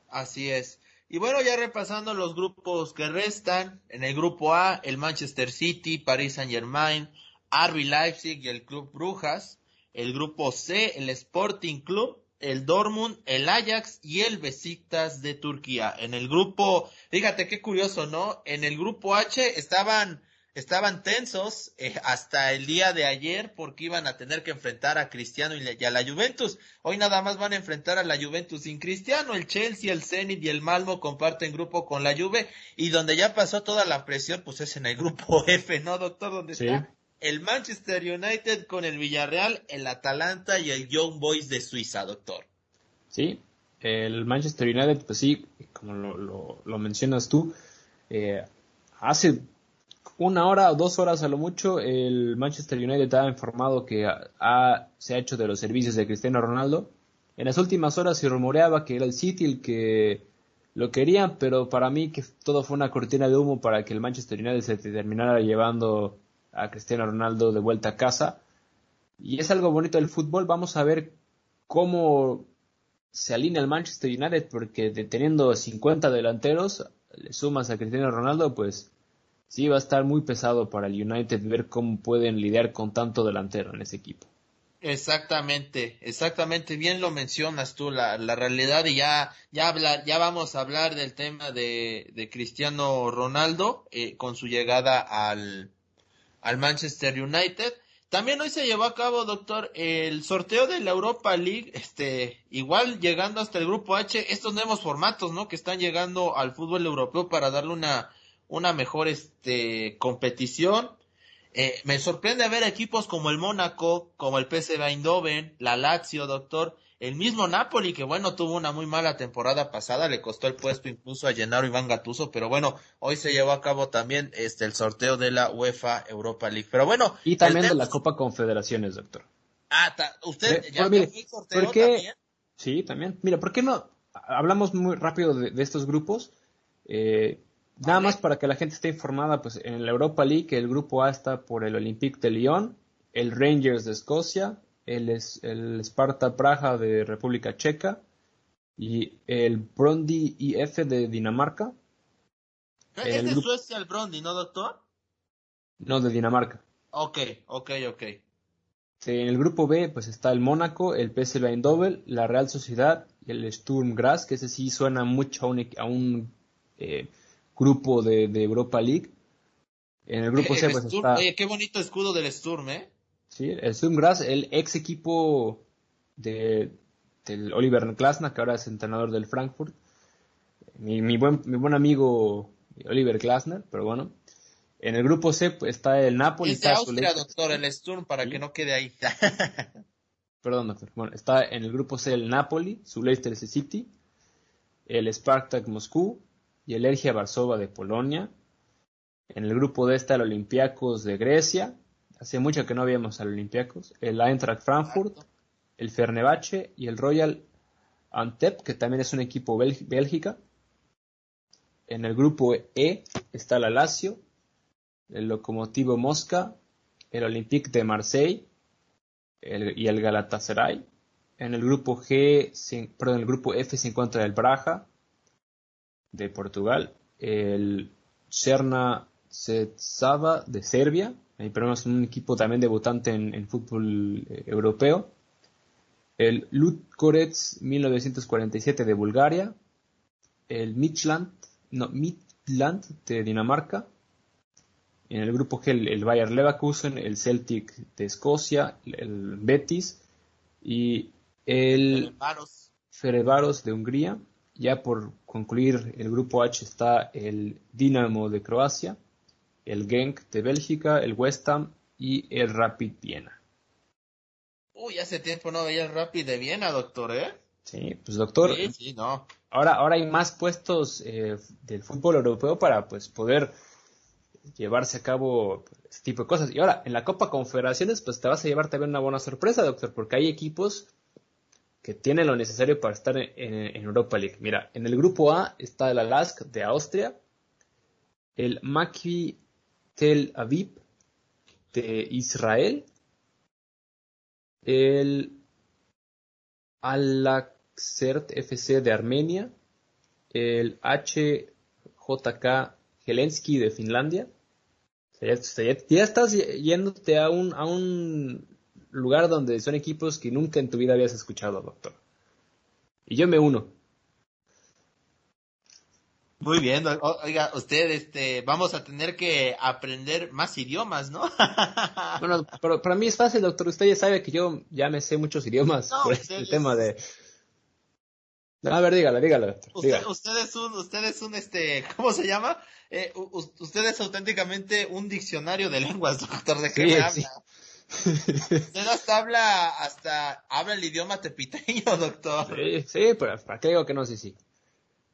Así es. Y bueno, ya repasando los grupos que restan, en el grupo A, el Manchester City, Paris Saint Germain, RB Leipzig y el Club Brujas. El grupo C, el Sporting Club, el Dortmund, el Ajax y el Besiktas de Turquía. En el grupo, fíjate qué curioso, ¿no? En el grupo H estaban estaban tensos eh, hasta el día de ayer porque iban a tener que enfrentar a Cristiano y, a la Juventus. Hoy nada más van a enfrentar a la Juventus sin Cristiano. El Chelsea, el Zenit y el Malmo comparten grupo con la Juve y donde ya pasó toda la presión pues es en el grupo F, ¿no, doctor? Donde está el Manchester United con el Villarreal, el Atalanta y el Young Boys de Suiza, doctor. Sí, el Manchester United, pues sí, como lo, lo, mencionas tú, eh, hace una hora o dos horas a lo mucho, el Manchester United ha informado que se ha hecho de los servicios de Cristiano Ronaldo. En las últimas horas se rumoreaba que era el City el que lo quería, pero para mí que todo fue una cortina de humo para que el Manchester United se terminara llevando a Cristiano Ronaldo de vuelta a casa. Y es algo bonito del fútbol. Vamos a ver cómo se alinea el Manchester United, porque teniendo 50 delanteros, le sumas a Cristiano Ronaldo, pues sí va a estar muy pesado para el United ver cómo pueden lidiar con tanto delantero en ese equipo. Exactamente, exactamente, bien lo mencionas tú, la, la realidad y ya, ya hablar, ya vamos a hablar del tema de, de Cristiano Ronaldo eh, con su llegada al, al Manchester United. También hoy se llevó a cabo, doctor, el sorteo de la Europa League, este, igual llegando hasta el grupo H, estos nuevos formatos, ¿no? Que están llegando al fútbol europeo para darle una, una mejor, este, competición. Eh, me sorprende ver equipos como el Mónaco, como el PSV Eindhoven, la Lazio, doctor, el mismo Napoli, que bueno, tuvo una muy mala temporada pasada, le costó el puesto incluso a Gennaro Iván Gatuso, pero bueno, hoy se llevó a cabo también este el sorteo de la UEFA Europa League. Pero bueno. Y también de la Copa Confederaciones, doctor. Ah, usted ya mire, sorteo también. Sí, también. Mira, ¿por qué no hablamos muy rápido de, estos grupos? Eh, nada más para que la gente esté informada, pues en la Europa League el grupo A está por el Olympique de Lyon, el Rangers de Escocia, el, el Sparta Praja de República Checa y el Brondi IF de Dinamarca. ¿Es de Suecia el Brondi, no, doctor? No, de Dinamarca. Ok, ok, ok. En el grupo B, pues está el Mónaco, el PSV Eindhoven, la Real Sociedad y el Sturm Graz, que ese sí suena mucho a un, a un eh, grupo de, Europa League. En el grupo C, pues está... qué bonito escudo del Sturm, ¿eh? Sí, el Sturmgrass, el ex equipo de, del Oliver Glasner, que ahora es entrenador del Frankfurt. Mi, mi, buen, mi buen amigo Oliver Glasner, pero bueno. En el grupo C pues, está el Napoli. Es de Austria, doctor, el Sturm, para que no quede ahí. Perdón, doctor. Bueno, está en el grupo C el Napoli, su Leicester City, el Spartak Moscú y el Ergia Varsova de Polonia. En el grupo D está el Olympiacos de Grecia, Hace mucho que no habíamos al Olympiacos. El Eintracht Frankfurt, el Fernebache y el Royal Antep, que también es un equipo bélgica. En el grupo E está la Lazio, el Locomotivo Mosca, el Olympique de Marseille y el Galatasaray. En el grupo G, el grupo F se encuentra el Braga de Portugal, el Cerna Zetsava de Serbia, ahí es un equipo también debutante en, fútbol eh, europeo, el Ludogorets 1947 de Bulgaria, el Midland, no, Midland de Dinamarca, en el grupo G el, Bayer Leverkusen, el Celtic de Escocia, el Betis y el Ferevaros de Hungría. Ya por concluir el grupo H está el Dinamo de Croacia, el Genk de Bélgica, el West Ham y el Rapid Viena. Uy, hace tiempo no veía el Rapid de Viena, doctor, ¿eh? Sí, pues doctor. Sí, sí, no. Ahora, ahora hay más puestos eh, del fútbol europeo para pues poder llevarse a cabo este tipo de cosas. Y ahora, en la Copa Confederaciones, pues te vas a llevar también una buena sorpresa, doctor, porque hay equipos que tienen lo necesario para estar en, Europa League. Mira, en el grupo A está el Alask de Austria, el Maccabi Tel Aviv de Israel, el Alaxert FC de Armenia, el HJK Helensky de Finlandia. ya, ya, estás yéndote a un, a un lugar donde son equipos que nunca en tu vida habías escuchado, doctor. Y yo me uno. Muy bien, oiga, usted, este, vamos a tener que aprender más idiomas, ¿no? bueno, pero para mí es fácil, doctor. Usted ya sabe que yo ya me sé muchos idiomas por este tema de. a ver, dígala, dígala. Usted, usted, es un, usted es un, este, ¿cómo se llama? Eh, usted es auténticamente un diccionario de lenguas, doctor. ¿De qué me habla? Usted hasta habla, hasta habla el idioma tepiteño, doctor. Sí, sí, pero ¿para qué digo que no? Sí, sí.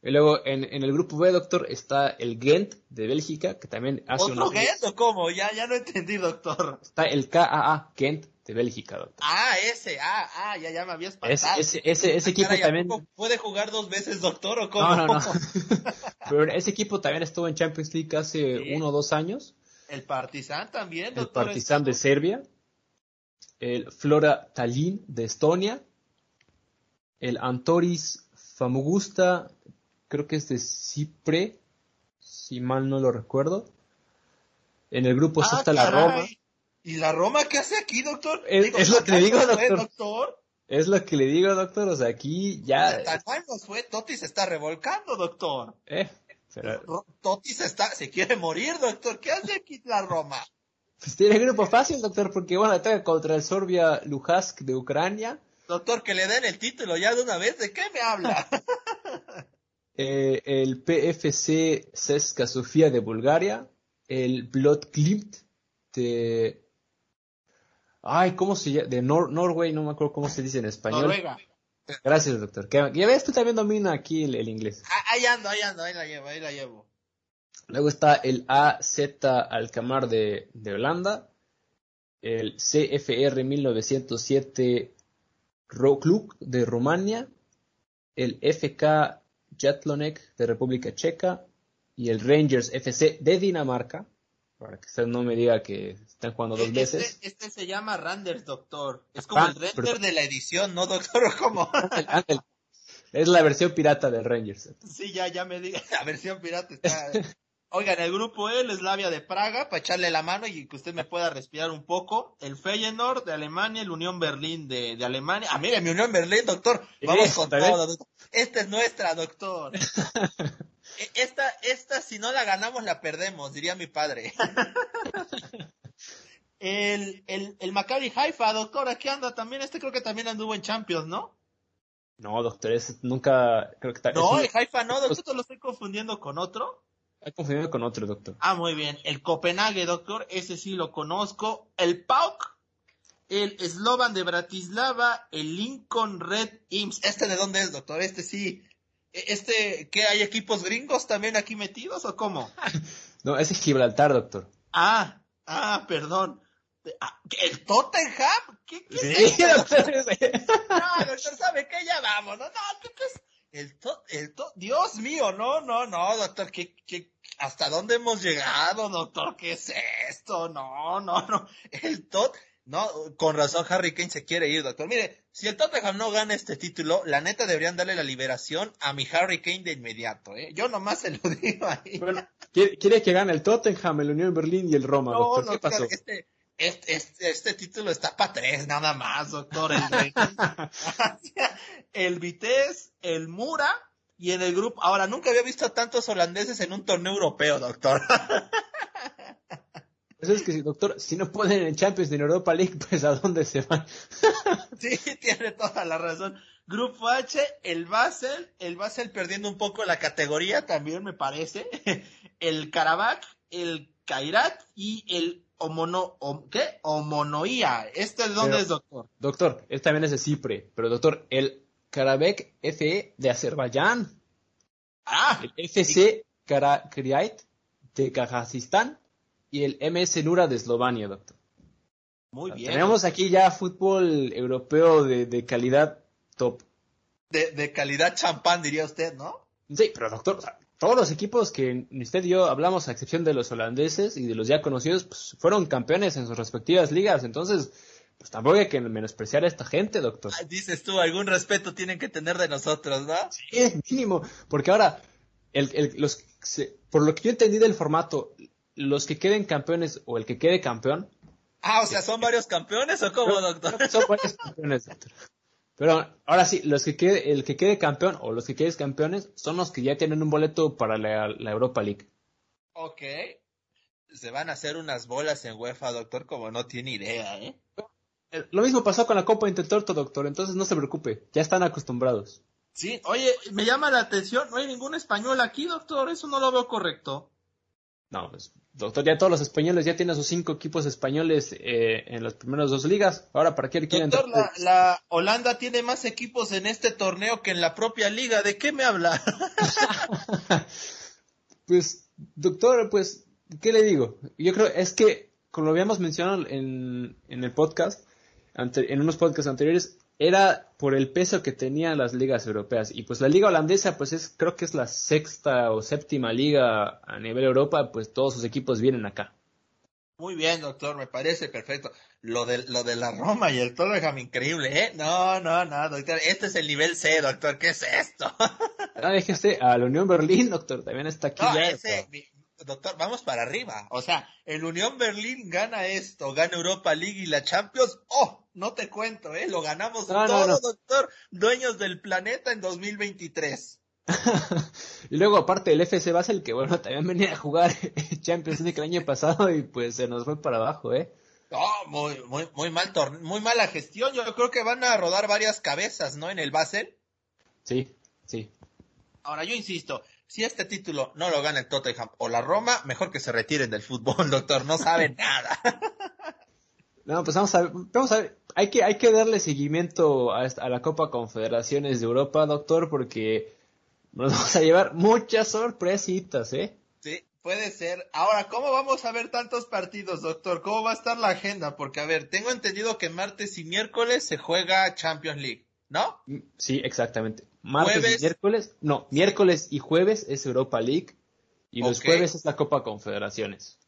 Y luego en, en, el grupo B, doctor, está el Ghent de Bélgica, que también hace ¿Otro Ghent o cómo? Ya, ya no entendí, doctor. Está el KAA, Ghent de Bélgica, doctor. Ah, ese, ah, ah, ya, ya me habías pasado. Ese, ese, ese, equipo también... ¿Puede jugar dos veces, doctor, o cómo? No, no, no. Pero ese equipo también estuvo en Champions League hace uno o dos años. El Partizan también, doctor. El Partizan de Serbia el Flora Tallinn de Estonia, el Antoris Famugusta, creo que es de Cipre, si mal no lo recuerdo. En el grupo ah, está la Roma. ¿Y la Roma qué hace aquí, doctor? Es, lo que le digo, doctor. Es lo que le digo, doctor. O sea, aquí ya. Nos fue, Totti se está revolcando, doctor. Eh, Totti se está, se quiere morir, doctor. ¿Qué hace aquí la Roma? Pues tiene grupo fácil, doctor, porque bueno, ataca contra el Sorbia Luhansk de Ucrania. Doctor, que le den el título ya de una vez, ¿de qué me habla? eh, el PFC Ceska Sofía de Bulgaria, el Blood Klimt de... Ay, ¿cómo se llama? De Nor Norway, no me acuerdo cómo se dice en español. Noruega. Gracias, doctor. ya ves, tú también domina aquí el, el inglés. Ah, ahí ando, ahí ando, ahí la llevo, ahí la llevo. Luego está el AZ Alcamar de, de Holanda, el CFR 1907 Club de Rumania, el FK Jatlonek de República Checa y el Rangers FC de Dinamarca. Para que usted no me diga que están jugando dos este, veces. Este se llama Randers, doctor. Es como el render de la edición, ¿no, doctor? ¿Cómo? Es la versión pirata del Rangers. Sí, ya, ya me diga. La versión pirata está. Oigan, el grupo E, el Eslavia de Praga, para echarle la mano y que usted me pueda respirar un poco. El Feyenoord de Alemania, el Unión Berlín de, de Alemania. Ah, mire, mi Unión Berlín, doctor. Vamos con todo, doctor. Esta es nuestra, doctor. E, esta, esta, si no la ganamos, la perdemos, diría mi padre. el, el, el Maccabi Haifa, doctor, aquí anda también. Este creo que también anduvo en Champions, ¿no? No, doctor, ese nunca, creo que No, el Haifa no, doctor, lo estoy confundiendo con otro. He confundido con otro, doctor. Ah, muy bien. El Copenhague, doctor, ese sí lo conozco. El PAOK, el Slovan de Bratislava, el Lincoln Red Imps. ¿Este de dónde es, doctor? Este sí. E, ¿Este, qué, hay equipos gringos también aquí metidos o cómo? no, ese es Gibraltar, doctor. Ah, ah, perdón. Ah, ¿El Tottenham? ¿Qué, qué sí, doctor. no, doctor, ¿sabe qué? Ya vamos, ¿no? No, ¿qué, qué es? El to, el to, Dios mío, no, no, no, doctor, que, que, ¿hasta dónde hemos llegado, doctor? ¿Qué es esto? No, no, no. El Tot, no, con razón Harry Kane se quiere ir, doctor. Mire, si el Tottenham no gana este título, la neta deberían darle la liberación a mi Harry Kane de inmediato, ¿eh? Yo nomás se lo digo ahí. Bueno, quiere, que gane el Tottenham, el Unión Berlín y el Roma, no, doctor. ¿Qué pasó? Este, este, este, este, título está para tres nada más, doctor. El, el Vitesse, el Mura y en el grupo. Ahora, nunca había visto a tantos holandeses en un torneo europeo, doctor. Eso es que, si, doctor, si no ponen en Champions ni en Europa League, pues ¿a dónde se van? sí, tiene toda la razón. Grupo H, el Basel, el Basel perdiendo un poco la categoría también me parece. El Karabakh, el Kairat y el ¿qué? ¿Este es dónde es, doctor? Doctor, este también es de Cipre, pero doctor, el Karabakh FE de Azerbaiyán. Ah. El FC Karakriait de Kazajistán y el MS Nura de Eslovenia, doctor. Muy bien. Tenemos aquí ya fútbol europeo de, calidad top. De, calidad champán, diría usted, ¿no? Sí, pero doctor, todos los equipos que usted y yo hablamos, a excepción de los holandeses y de los ya conocidos, pues, fueron campeones en sus respectivas ligas. Entonces, pues tampoco hay que menospreciar a esta gente, doctor. dices tú, algún respeto tienen que tener de nosotros, ¿no? Sí, mínimo. Porque ahora, el, los, por lo que yo entendí del formato, los que queden campeones o el que quede campeón. Ah, o sea, ¿son varios campeones o cómo, doctor? Son varios campeones, doctor. Pero ahora sí, los que quede, el que quede campeón o los que queden campeones son los que ya tienen un boleto para la, Europa League. Ok. Se van a hacer unas bolas en UEFA, doctor, como no tiene idea, ¿eh? ¿eh? Lo mismo pasó con la Copa Intertorto, doctor, entonces no se preocupe, ya están acostumbrados. Sí, oye, me llama la atención, no hay ningún español aquí, doctor, eso no lo veo correcto. No, pues, doctor, ya todos los españoles ya tienen sus cinco equipos españoles eh, en las primeras dos ligas. Ahora, ¿para qué quieren? Doctor, la, la, Holanda tiene más equipos en este torneo que en la propia liga. ¿De qué me habla? pues, doctor, pues, ¿qué le digo? Yo creo, es que, como lo habíamos mencionado en, en el podcast, en unos podcasts anteriores, era por el peso que tenían las ligas europeas. Y pues la liga holandesa, pues es, creo que es la sexta o séptima liga a nivel Europa, pues todos sus equipos vienen acá. Muy bien, doctor, me parece perfecto. Lo de, lo de la Roma y el Tottenham, increíble, ¿eh? No, no, no, doctor, este es el nivel C, doctor, ¿qué es esto? ah, déjese, a la Unión Berlín, doctor, también está aquí. ya, ese, doctor, vamos para arriba. O sea, el Unión Berlín gana esto, gana Europa League y la Champions. ¡Oh! No te cuento, ¿eh? Lo ganamos todos, doctor, dueños del planeta en 2023. y luego, aparte, el FC Basel, que bueno, también venía a jugar Champions League el año pasado y pues se nos fue para abajo, ¿eh? Oh, muy, muy, muy mal muy mala gestión. Yo creo que van a rodar varias cabezas, ¿no? En el Basel. Sí, sí. Ahora, yo insisto, si este título no lo gana el Tottenham o la Roma, mejor que se retiren del fútbol, doctor, no saben nada. no, pues vamos a ver, vamos a ver, hay que, hay que darle seguimiento a, a la Copa Confederaciones de Europa, doctor, porque nos vamos a llevar muchas sorpresitas, ¿eh? Sí, puede ser. Ahora, ¿cómo vamos a ver tantos partidos, doctor? ¿Cómo va a estar la agenda? Porque, a ver, tengo entendido que martes y miércoles se juega Champions League, ¿no? Sí, exactamente martes y miércoles, no, miércoles y jueves es Europa League y los jueves es la Copa Confederaciones.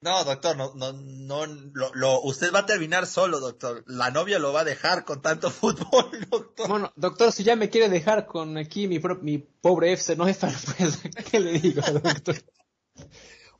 No, doctor, no, no, no, lo, usted va a terminar solo, doctor. La novia lo va a dejar con tanto fútbol, doctor. Bueno, doctor, si ya me quiere dejar con aquí mi, mi pobre FC, no es pues, ¿qué le digo, doctor?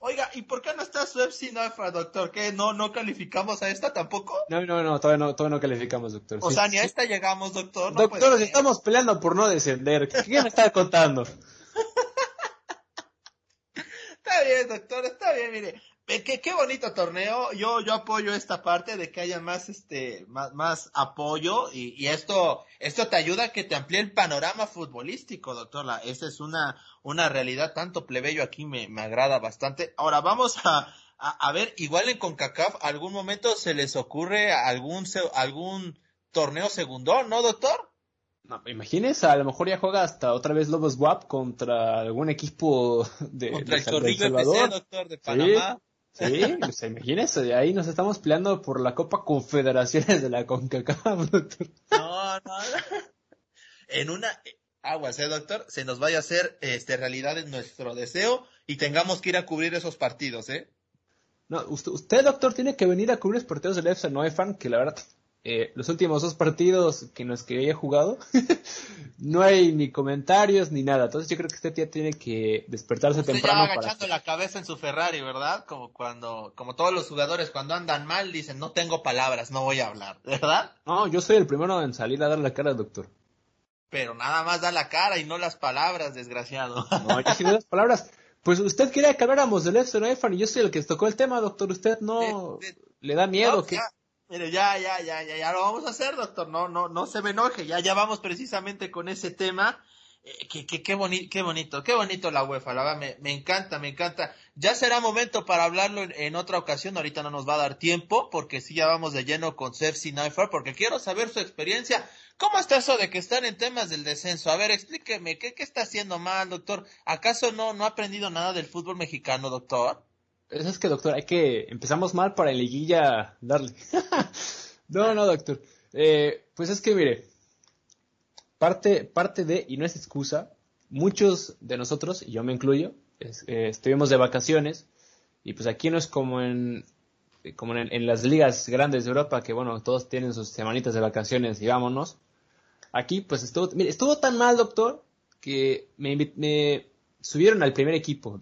Oiga, ¿y por qué no está su FC Nafra, doctor? ¿Qué? ¿No, no calificamos a esta tampoco? No, no, no, todavía no, todavía no calificamos, doctor. O sea, ni a esta llegamos, doctor. doctor, nos estamos peleando por no descender. ¿Qué me está contando? está bien, doctor, está bien, mire. Qué, qué bonito torneo. Yo, yo apoyo esta parte de que haya más, este, más, más apoyo y, y esto, esto te ayuda a que te amplíe el panorama futbolístico, doctor. La, esa es una, una realidad tanto plebeyo aquí me, me agrada bastante. Ahora vamos a, a, ver, igual en CONCACAF, algún momento se les ocurre algún, algún torneo segundón, ¿no, doctor? No, imagínese, a lo mejor ya juega hasta otra vez Lobos WAP contra algún equipo de, contra el, Salvador. doctor, de Panamá. Sí, pues imagínese, ahí nos estamos peleando por la Copa Confederaciones de la CONCACAF. No, no, En una, aguas, ¿eh, doctor? Se nos vaya a hacer este, realidad en nuestro deseo y tengamos que ir a cubrir esos partidos, ¿eh? No, usted, usted doctor, tiene que venir a cubrir los partidos del FC Noefan, que la verdad, eh, los últimos dos partidos que nos que haya jugado, no hay ni comentarios ni nada. Entonces yo creo que usted ya tiene que despertarse Usted temprano ya para... agachando la cabeza en su Ferrari, ¿verdad? Como cuando, como todos los jugadores cuando andan mal dicen, no tengo palabras, no voy a hablar, ¿verdad? No, yo soy el primero en salir a dar la cara, doctor. Pero nada más da la cara y no las palabras, desgraciado. No, yo sí las palabras. Pues usted quería que habláramos del FC Noefan y yo soy el que tocó el tema, doctor. ¿Usted no De- de- le da miedo? No, que ya, mire, ya, ya, ya, ya, ya lo vamos a hacer, doctor. No, no, no se me enoje. Ya, ya vamos precisamente con ese tema. Eh, qué, qué, qué, boni- qué bonito, qué bonito la UEFA, la verdad, me, me encanta, me encanta. Ya será momento para hablarlo en, otra ocasión, ahorita no nos va a dar tiempo, porque sí ya vamos de lleno con Cersei Neufeld, porque quiero saber su experiencia. ¿Cómo está eso de que están en temas del descenso? A ver, explíqueme, ¿qué, qué está haciendo mal, doctor? ¿Acaso no, no ha aprendido nada del fútbol mexicano, doctor? Es que, doctor, hay que... Empezamos mal para en liguilla darle. no, no, doctor. Eh, pues es que, mire, parte, parte de, y no es excusa, muchos de nosotros, y yo me incluyo, eh, estuvimos de vacaciones, y pues aquí no es como en como en, en las ligas grandes de Europa, que bueno, todos tienen sus semanitas de vacaciones y vámonos. Aquí, pues estuvo, mire, estuvo tan mal, doctor, que me, me subieron al primer equipo.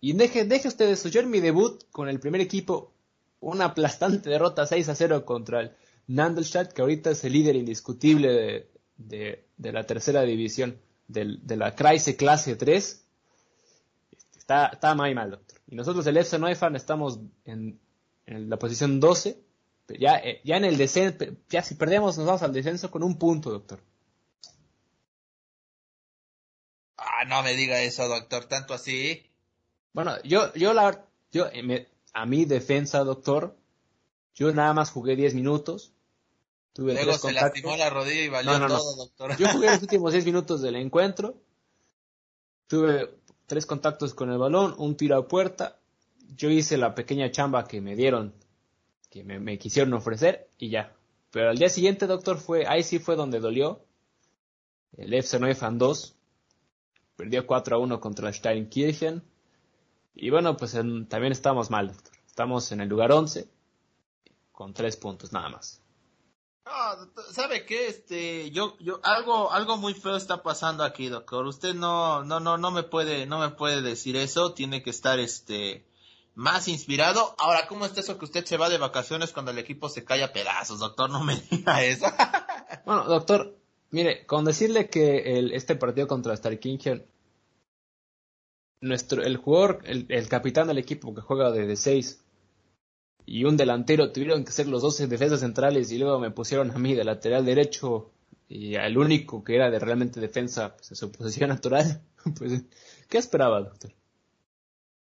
Y deje, deje usted en mi debut con el primer equipo, una aplastante derrota 6 a 0 contra el Nandelstadt, que ahorita es el líder indiscutible de, de- de la tercera división del- de la Kreise Clase 3. Está, está muy mal, doctor. Y nosotros, el FC Neufan, estamos en, en la posición 12. Ya, eh, ya en el descenso, ya si perdemos, nos vamos al descenso con un punto, doctor. Ah, no me diga eso, doctor, tanto así. Bueno, yo, yo la, yo, eh, me- a mi defensa, doctor, yo nada más jugué 10 minutos. Tuve Luego tres se contactos. lastimó la rodilla y valió No, no, no. todo, doctor. Yo jugué los últimos 10 minutos del encuentro. Tuve tres contactos con el balón, un tiro a puerta. Yo hice la pequeña chamba que me dieron, que me, me quisieron ofrecer y ya. Pero al día siguiente, doctor, fue, ahí sí fue donde dolió. El FC Neufan 2 perdió 4 a 1 contra Steinkirchen. Y bueno, pues en- también estamos mal, doctor. Estamos en el lugar 11 con tres puntos nada más. ¿sabe qué? Este, yo, yo, algo, algo muy feo está pasando aquí, doctor. Usted no, no, no, no me puede, no me puede decir eso. Tiene que estar, este, más inspirado. Ahora, ¿cómo está eso que usted se va de vacaciones cuando el equipo se cae a pedazos, doctor? No me diga eso. Bueno, doctor, mire, con decirle que el, este partido contra Starkingen, nuestro, el jugador, el, el capitán del equipo que juega de, de 6 y un delantero tuvieron que ser los 12 defensas centrales y luego me pusieron a mí de lateral derecho y al único que era de realmente defensa pues, en su posición natural. Pues, ¿qué esperaba, doctor?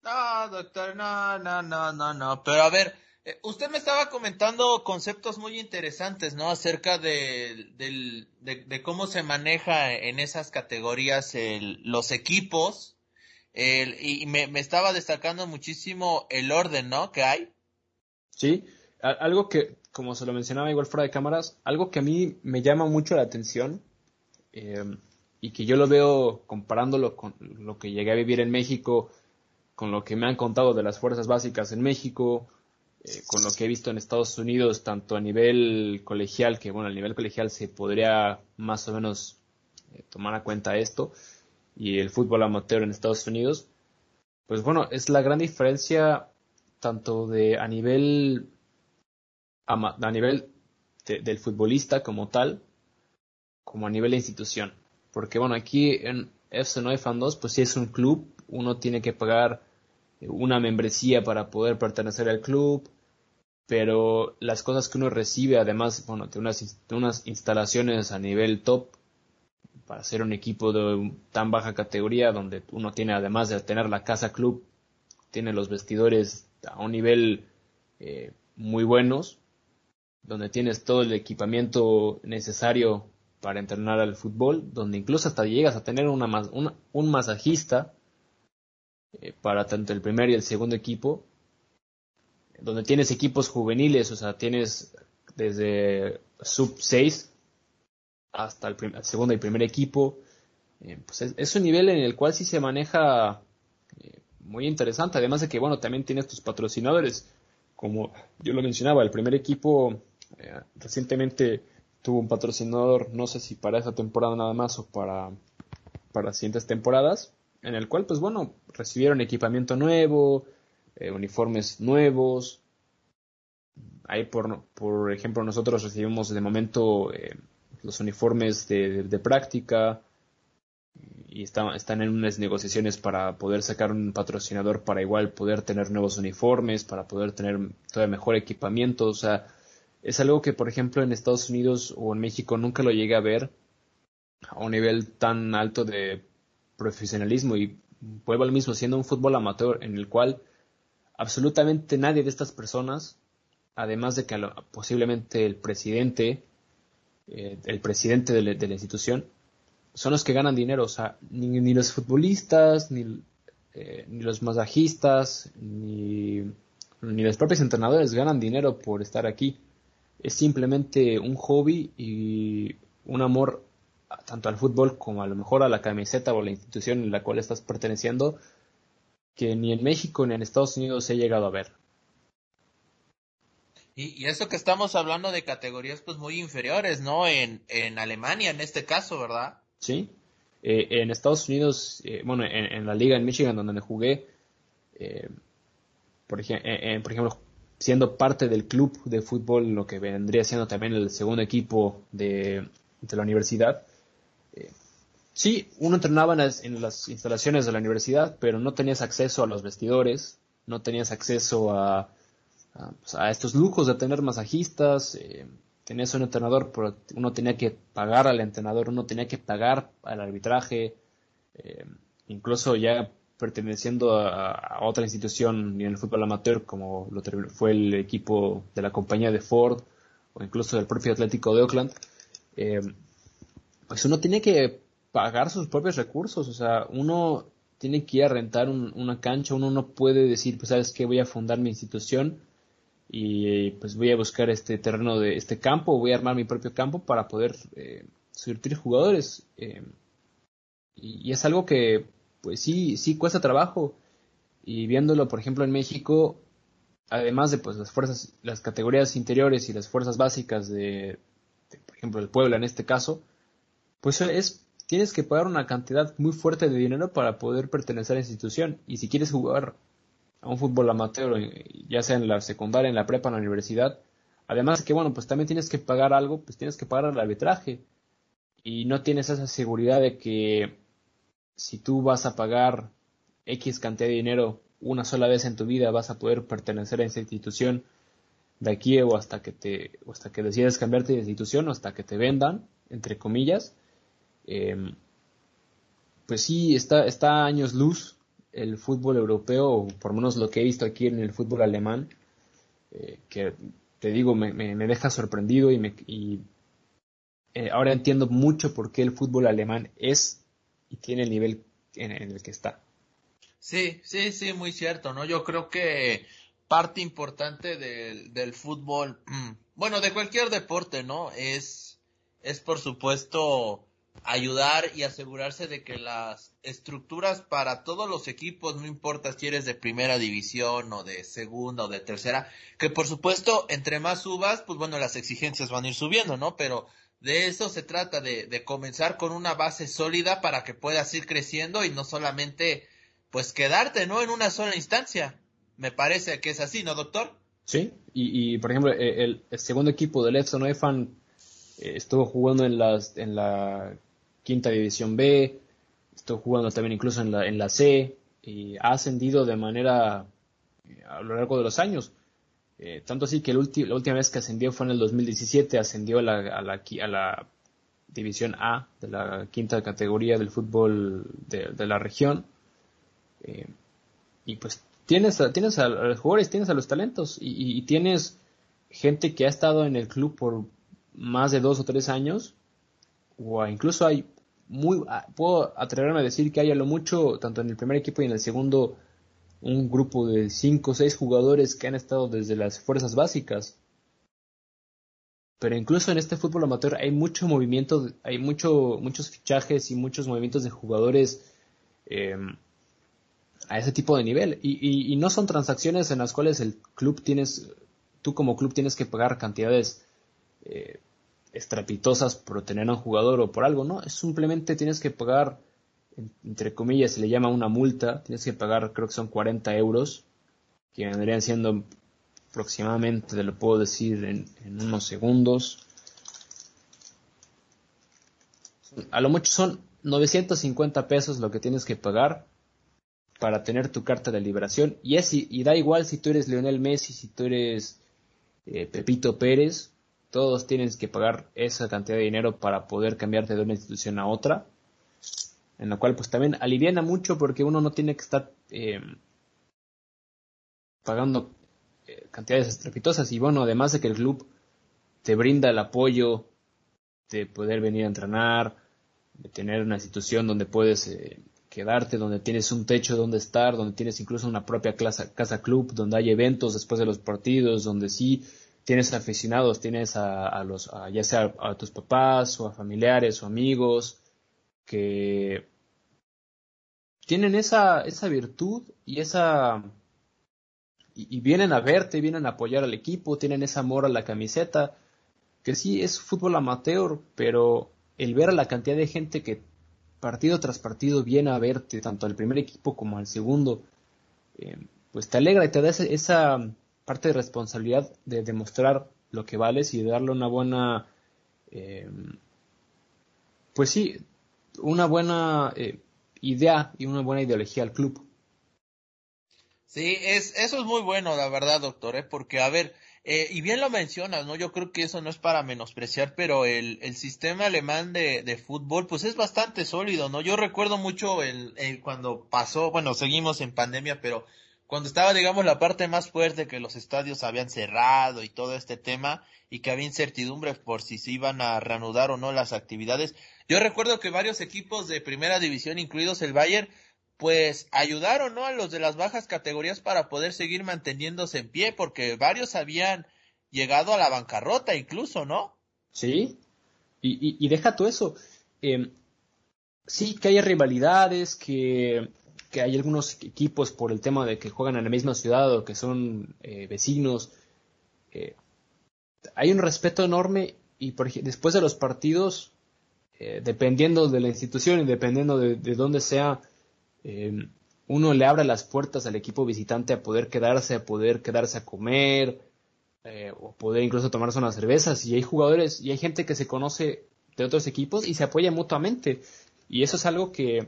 No, doctor, no, no, no, no, no. Pero a ver, eh, usted me estaba comentando conceptos muy interesantes, ¿no? Acerca de, de, de cómo se maneja en esas categorías el, los equipos. El, y me, me estaba destacando muchísimo el orden, ¿no? Que hay. Sí, algo que, como se lo mencionaba igual fuera de cámaras, algo que a mí me llama mucho la atención eh, y que yo lo veo comparándolo con lo que llegué a vivir en México, con lo que me han contado de las fuerzas básicas en México, eh, con lo que he visto en Estados Unidos, tanto a nivel colegial, que bueno, a nivel colegial se podría más o menos eh, tomar a cuenta esto, y el fútbol amateur en Estados Unidos, pues bueno, es la gran diferencia tanto de a nivel a nivel de- del futbolista como tal, como a nivel de institución. Porque bueno, aquí en FC Fan 2, pues sí es un club, uno tiene que pagar eh, una membresía para poder pertenecer al club, pero las cosas que uno recibe, además, bueno, de unas, de unas instalaciones a nivel top, para ser un equipo de tan baja categoría, donde uno tiene, además de tener la casa club, tiene los vestidores a un nivel eh, muy buenos, donde tienes todo el equipamiento necesario para entrenar al fútbol, donde incluso hasta llegas a tener una, una- un masajista eh, para tanto el primer y el segundo equipo, donde tienes equipos juveniles, o sea, tienes desde sub 6 hasta el, segundo y primer equipo. Eh, pues es, un nivel en el cual sí se maneja eh, muy interesante, además de que, bueno, también tienes tus patrocinadores, como yo lo mencionaba, el primer equipo eh, recientemente tuvo un patrocinador, no sé si para esa temporada nada más o para, para siguientes temporadas, en el cual, pues bueno, recibieron equipamiento nuevo, uniformes nuevos, Ahí, por, por ejemplo, nosotros recibimos de momento eh, los uniformes de, práctica y están en unas negociaciones para poder sacar un patrocinador para igual poder tener nuevos uniformes, para poder tener todavía mejor equipamiento. O sea, es algo que, por ejemplo, en Estados Unidos o en México nunca lo llegué a ver a un nivel tan alto de profesionalismo y vuelvo al mismo, siendo un fútbol amateur en el cual absolutamente nadie de estas personas además de que posiblemente el presidente, eh, el presidente de, la institución, son los que ganan dinero, o sea, ni, los futbolistas, ni, eh, ni los masajistas, ni, ni los propios entrenadores ganan dinero por estar aquí. Es simplemente un hobby y un amor tanto al fútbol como a lo mejor a la camiseta o la institución en la cual estás perteneciendo, que ni en México ni en Estados Unidos he llegado a ver. Y, eso que estamos hablando de categorías pues muy inferiores, ¿no? En, en Alemania en este caso, ¿verdad? Sí. Eh, en Estados Unidos, eh, bueno, en, la liga en Michigan donde me jugué, eh, por, ejemplo, siendo parte del club de fútbol, lo que vendría siendo también el segundo equipo de, de la universidad, sí, uno entrenaba en las instalaciones de la universidad, pero no tenías acceso a los vestidores, no tenías acceso a pues, a, estos lujos de tener masajistas, eh, tenías un entrenador, pero uno tenía que pagar al entrenador, uno tenía que pagar al arbitraje, eh, incluso ya perteneciendo a, otra institución en el fútbol amateur, como lo fue el equipo de la compañía de Ford o incluso del propio Atlético de Oakland, eh, pues uno tiene que pagar sus propios recursos, o sea, uno tiene que ir a rentar una cancha, uno no puede decir, pues sabes que voy a fundar mi institución y pues voy a buscar este terreno de este campo, voy a armar mi propio campo para poder eh, surtir jugadores. Eh, y, es algo que pues sí, sí cuesta trabajo. Y viéndolo, por ejemplo, en México, además de pues las fuerzas, las categorías interiores y las fuerzas básicas de, por ejemplo, el Puebla en este caso, pues es tienes que pagar una cantidad muy fuerte de dinero para poder pertenecer a la institución. Y si quieres jugar a un fútbol amateur, ya sea en la secundaria, en la prepa, en la universidad. Además de que, bueno, pues también tienes que pagar algo, pues tienes que pagar el arbitraje. Y no tienes esa seguridad de que si tú vas a pagar X cantidad de dinero una sola vez en tu vida, vas a poder pertenecer a esa institución de aquí o hasta que te, o hasta que decidas cambiarte de institución o hasta que te vendan, entre comillas. Em, pues sí, está, está años luz el fútbol europeo, o por lo menos lo que he visto aquí en el fútbol alemán, eh, que te digo, me, me, deja sorprendido y, me, y eh, ahora entiendo mucho por qué el fútbol alemán es y tiene el nivel en, el que está. Sí, sí, sí, muy cierto, ¿no? Yo creo que parte importante del, del fútbol, bueno, de cualquier deporte, ¿no? Es, es por supuesto ayudar y asegurarse de que las estructuras para todos los equipos, no importa si eres de primera división o de segunda o de tercera, que por supuesto entre más subas, pues bueno, las exigencias van a ir subiendo, ¿no? Pero de eso se trata, de, de comenzar con una base sólida para que puedas ir creciendo y no solamente pues quedarte, ¿no? En una sola instancia. Me parece que es así, ¿no, doctor? Sí, y, y por ejemplo, e, el, segundo equipo del Edson Efan eh, estuvo jugando en, las, en la quinta división B, estuvo jugando también incluso en la, en la C, y ha ascendido de manera eh, a lo largo de los años. Eh, tanto así que la última vez que ascendió fue en el 2017, ascendió a la, a la, a la división A de la quinta categoría del fútbol de, la región. y pues tienes, a, tienes a los jugadores, tienes a los talentos y, tienes gente que ha estado en el club por más de dos o tres años, o incluso hay muy, puedo atreverme a decir que hay a lo mucho, tanto en el primer equipo y en el segundo, un grupo de cinco o seis jugadores que han estado desde las fuerzas básicas. pero incluso en este fútbol amateur hay mucho movimiento, hay mucho, muchos fichajes y muchos movimientos de jugadores em, a ese tipo de nivel. Y, no son transacciones en las cuales el club tienes, tú como club tienes que pagar cantidades eh, estrepitosas por tener a un jugador o por algo, ¿no? Es simplemente tienes que pagar, entre comillas, se le llama una multa, tienes que pagar, creo que son 40 euros, que vendrían siendo aproximadamente, te lo puedo decir en, unos segundos. A lo mucho son 950 pesos lo que tienes que pagar para tener tu carta de liberación. Y, es, y da igual si tú eres Lionel Messi, si tú eres eh, Pepito Pérez, todos tienes que pagar esa cantidad de dinero para poder cambiarte de una institución a otra. En la cual pues también aliviana mucho porque uno no tiene que estar eh, pagando eh, cantidades estrepitosas y bueno, además de que el club te brinda el apoyo de poder venir a entrenar, de tener una institución donde puedes eh, quedarte, donde tienes un techo donde estar, donde tienes incluso una propia casa, casa club, donde hay eventos después de los partidos, donde sí tienes aficionados, tienes a, los, ya sea a tus papás o a familiares o amigos que tienen esa, esa virtud y esa y, vienen a verte, vienen a apoyar al equipo, tienen ese amor a la camiseta, que sí es fútbol amateur, pero el ver a la cantidad de gente que partido tras partido viene a verte, tanto al primer equipo como al segundo, eh, pues te alegra y te da esa, parte de responsabilidad de demostrar lo que vales y de darle una buena, eh, pues sí, una buena eh, idea y una buena ideología al club. Sí, es, eso es muy bueno, la verdad, doctor, ¿eh? porque, a ver, y bien lo mencionas, ¿no? Yo creo que eso no es para menospreciar, pero el, el sistema alemán de, de fútbol, pues es bastante sólido, ¿no? Yo recuerdo mucho el, el, cuando pasó, bueno, seguimos en pandemia, pero cuando estaba, digamos, la parte más fuerte que los estadios habían cerrado y todo este tema, y que había incertidumbre por si se iban a reanudar o no las actividades, yo recuerdo que varios equipos de primera división, incluidos el Bayern, pues ayudaron ¿no? a los de las bajas categorías para poder seguir manteniéndose en pie, porque varios habían llegado a la bancarrota incluso, ¿no? Sí, y, y, deja todo eso. Eh, sí, que hay rivalidades, que, que, hay algunos equipos por el tema de que juegan en la misma ciudad o que son eh, vecinos. Eh, hay un respeto enorme y por, después de los partidos, eh, dependiendo de la institución y dependiendo de, de dónde sea, uno le abre las puertas al equipo visitante a poder quedarse, a poder quedarse a comer, o poder incluso tomarse unas cervezas. Y hay jugadores y hay gente que se conoce de otros equipos y se apoya mutuamente. Y eso es algo que,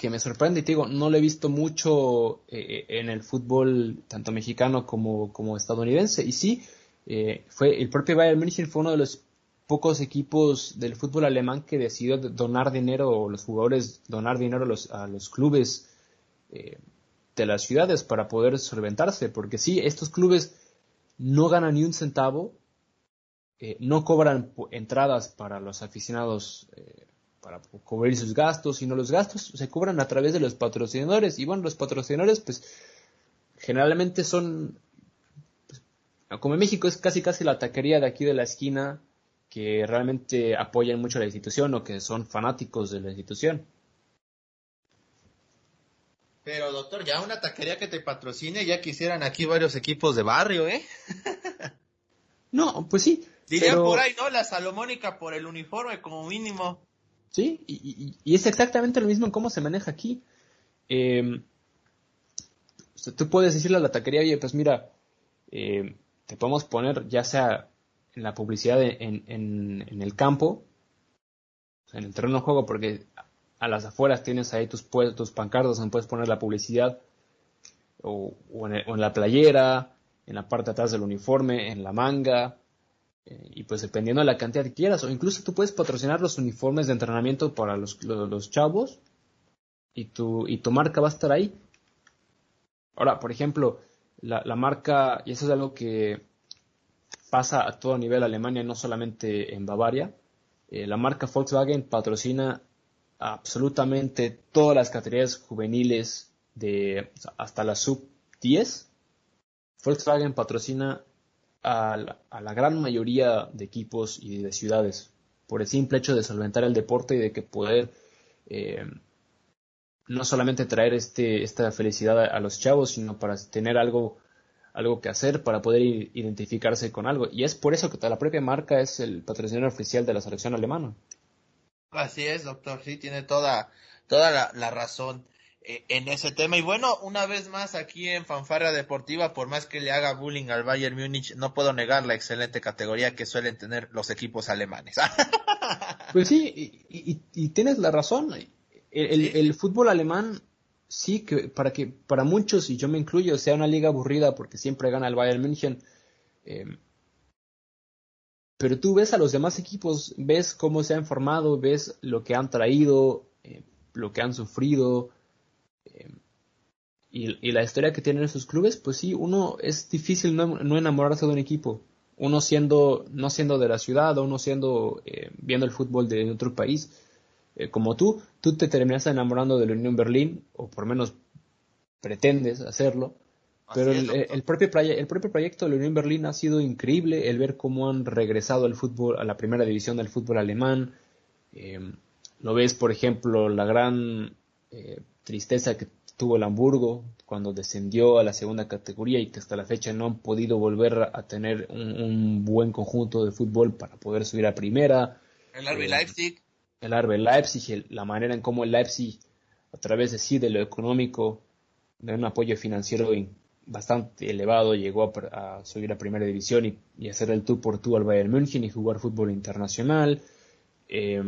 que me sorprende. Y te digo, no lo he visto mucho eh, en el fútbol, tanto mexicano como, como estadounidense. Y sí, eh, fue el propio Bayern München fue uno de los pocos equipos del fútbol alemán que decidió donar dinero, o los jugadores donar dinero a los, a los clubes eh, de las ciudades para poder solventarse, porque sí, estos clubes no ganan ni un centavo, eh, no cobran entradas para los aficionados eh, para cubrir sus gastos, sino los gastos se cobran a través de los patrocinadores, y bueno, los patrocinadores pues generalmente son pues, como en México es casi casi la taquería de aquí de la esquina, que realmente apoyan mucho a la institución o que son fanáticos de la institución. Pero doctor, ya una taquería que te patrocine, ya quisieran aquí varios equipos de barrio, ¿eh? no, pues sí. Dirían por ahí, ¿no? La Salomónica por el uniforme como mínimo. Sí, y, es exactamente lo mismo en cómo se maneja aquí. Eh, tú puedes decirle a la taquería, oye, pues mira, eh, te podemos poner ya sea en la publicidad en, en, el campo, en el terreno de juego, porque a las afueras tienes ahí tus, tus pancartas donde puedes poner la publicidad, o, en, la playera, en la parte de atrás del uniforme, en la manga, eh, y pues dependiendo de la cantidad que quieras, o incluso tú puedes patrocinar los uniformes de entrenamiento para los, los, chavos, y tu, y tu marca va a estar ahí. Ahora, por ejemplo, la, la marca, y eso es algo que pasa a todo nivel Alemania, no solamente en Bavaria. Eh, la marca Volkswagen patrocina absolutamente todas las categorías juveniles de hasta la sub 10. Volkswagen patrocina a la, gran mayoría de equipos y de ciudades por el simple hecho de solventar el deporte y de que poder eh, no solamente traer este, esta felicidad a, los chavos, sino para tener algo, algo que hacer, para poder identificarse con algo. Y es por eso que la propia marca es el patrocinador oficial de la selección alemana. Así es, doctor, sí, tiene toda, toda la razón. Eh, en ese tema. Y bueno, una vez más aquí en Fanfarra Deportiva, por más que le haga bullying al Bayern Múnich, no puedo negar la excelente categoría que suelen tener los equipos alemanes. pues sí, y, tienes la razón. El, fútbol alemán sí que para que para muchos y yo me incluyo sea una liga aburrida porque siempre gana el Bayern München. Eh, pero tú ves a los demás equipos, ves cómo se han formado, ves lo que han traído, eh, lo que han sufrido, eh, y, la historia que tienen esos clubes, pues sí, uno es difícil no, enamorarse de un equipo. Uno siendo, no siendo de la ciudad, o uno siendo, eh, viendo el fútbol de otro país, eh, como tú, tú te terminas enamorando de la Unión Berlín, o por menos pretendes hacerlo. Pero el, propio el propio proyecto de la Unión Berlín ha sido increíble, el ver cómo han regresado al fútbol, a la primera división del fútbol alemán. lo ves, por ejemplo, la gran tristeza que tuvo el Hamburgo cuando descendió a la segunda categoría y que hasta la fecha no han podido volver a tener un, buen conjunto de fútbol para poder subir a primera. El RB eh, Leipzig. El RB Leipzig, la manera en cómo el Leipzig, a través de sí, de lo económico, de un apoyo financiero bastante elevado, llegó a, subir a primera división y, hacer el tú por tú al Bayern München y jugar fútbol internacional. Eh,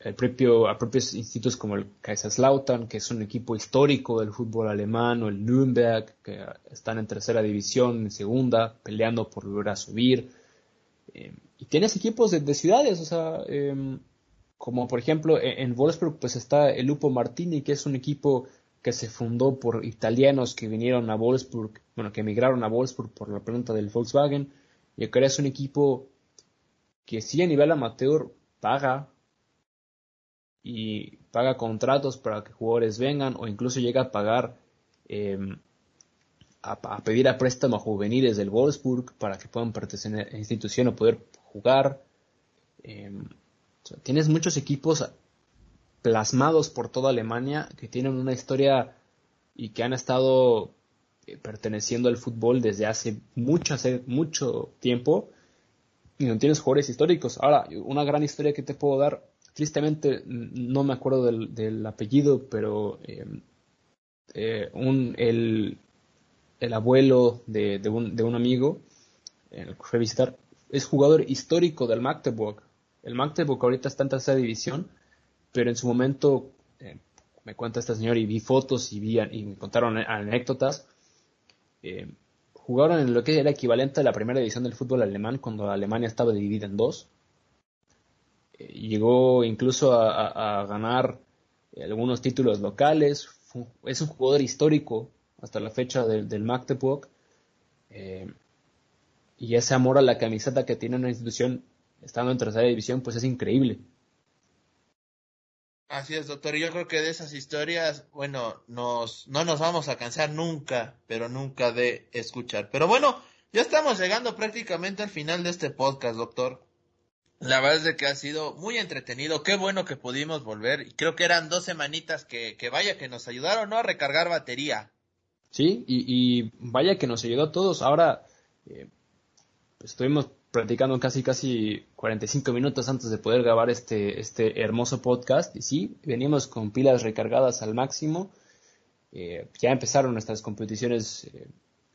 el propio, a propios institutos como el Kaiserslautern, que es un equipo histórico del fútbol alemán, o el Nürnberg, que están en tercera división, en segunda, peleando por volver a subir. Eh, y tienes equipos de, ciudades, o sea, em, como por ejemplo e, en, Wolfsburg, pues está el Lupo Martini, que es un equipo que se fundó por italianos que vinieron a Wolfsburg, bueno, que emigraron a Wolfsburg por la pregunta del Volkswagen, y que es un equipo que sí a nivel amateur paga y paga contratos para que jugadores vengan o incluso llega a pagar em, a, pedir a préstamo a juveniles del Wolfsburg para que puedan pertenecer a la institución o poder jugar. Em, tienes muchos equipos plasmados por toda Alemania que tienen una historia y que han estado eh, perteneciendo al fútbol desde hace mucho, hace mucho tiempo y no tienes jugadores históricos. Ahora, una gran historia que te puedo dar tristemente no me acuerdo del, apellido, pero eh, eh, un, el, el, abuelo de, un, de un amigo, el que fue a visitar, es jugador histórico del Magdeburg. El Magdeburg ahorita está en tercera división, pero en su momento, eh, me cuenta este señor y vi fotos y, vi, y me contaron anécdotas, jugaron en lo que era equivalente a la primera división del fútbol alemán cuando Alemania estaba dividida en dos llegó incluso a, ganar algunos títulos locales, es un jugador histórico hasta la fecha del, Magdeburg, eh, y ese amor a la camiseta que tiene una institución estando en tercera división, pues es increíble. Así es, doctor. Yo creo que de esas historias, bueno, nos, no nos vamos a cansar nunca, pero nunca de escuchar. Pero bueno, ya estamos llegando prácticamente al final de este podcast, doctor. La verdad es de que ha sido muy entretenido. Qué bueno que pudimos volver. Y creo que eran dos semanitas que, que vaya que nos ayudaron, ¿no? A recargar batería. Sí, y, vaya que nos ayudó a todos. Ahora, eh, estuvimos practicando casi, casi 45 minutos antes de poder grabar este, este hermoso podcast. Y sí, venimos con pilas recargadas al máximo. Eh, ya empezaron nuestras competiciones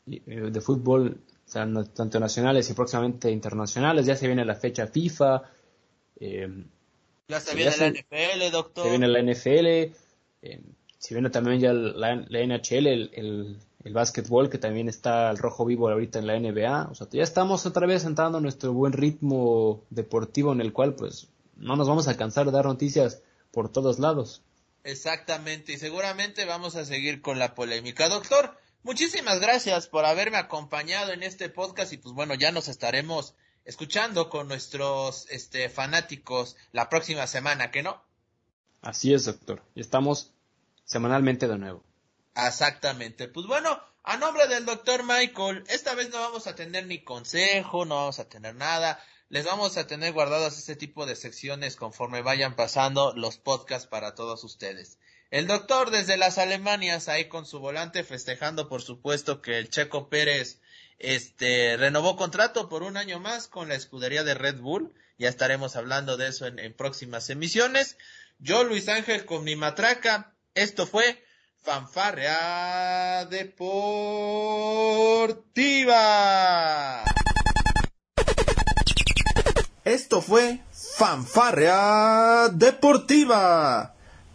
eh, de fútbol tanto nacionales y próximamente internacionales. Ya se viene la fecha FIFA. Eh, ya se viene la NFL, doctor. Se viene la NFL. Eh, se viene también ya la, NHL, el, el, el, básquetbol, que también está al rojo vivo ahorita en la NBA. O sea, ya estamos otra vez entrando en nuestro buen ritmo deportivo en el cual, pues, no nos vamos a cansar de dar noticias por todos lados. Exactamente, y seguramente vamos a seguir con la polémica. Doctor, Muchísimas gracias por haberme acompañado en este podcast y pues bueno, ya nos estaremos escuchando con nuestros este, fanáticos la próxima semana, ¿que no? Así es, doctor. Y estamos semanalmente de nuevo. Exactamente. Pues bueno, A nombre del doctor Michael, esta vez no vamos a tener ni consejo, no vamos a tener nada. Les vamos a tener guardadas este tipo de secciones conforme vayan pasando los podcasts para todos ustedes. El doctor desde las Alemanias ahí con su volante festejando por supuesto que el Checo Pérez este renovó contrato por un año más con la escudería de Red Bull. Ya estaremos hablando de eso en, próximas emisiones. Yo, Luis Ángel, con mi matraca. Esto fue Fanfarrea Deportiva. Esto fue Fanfarrea Deportiva.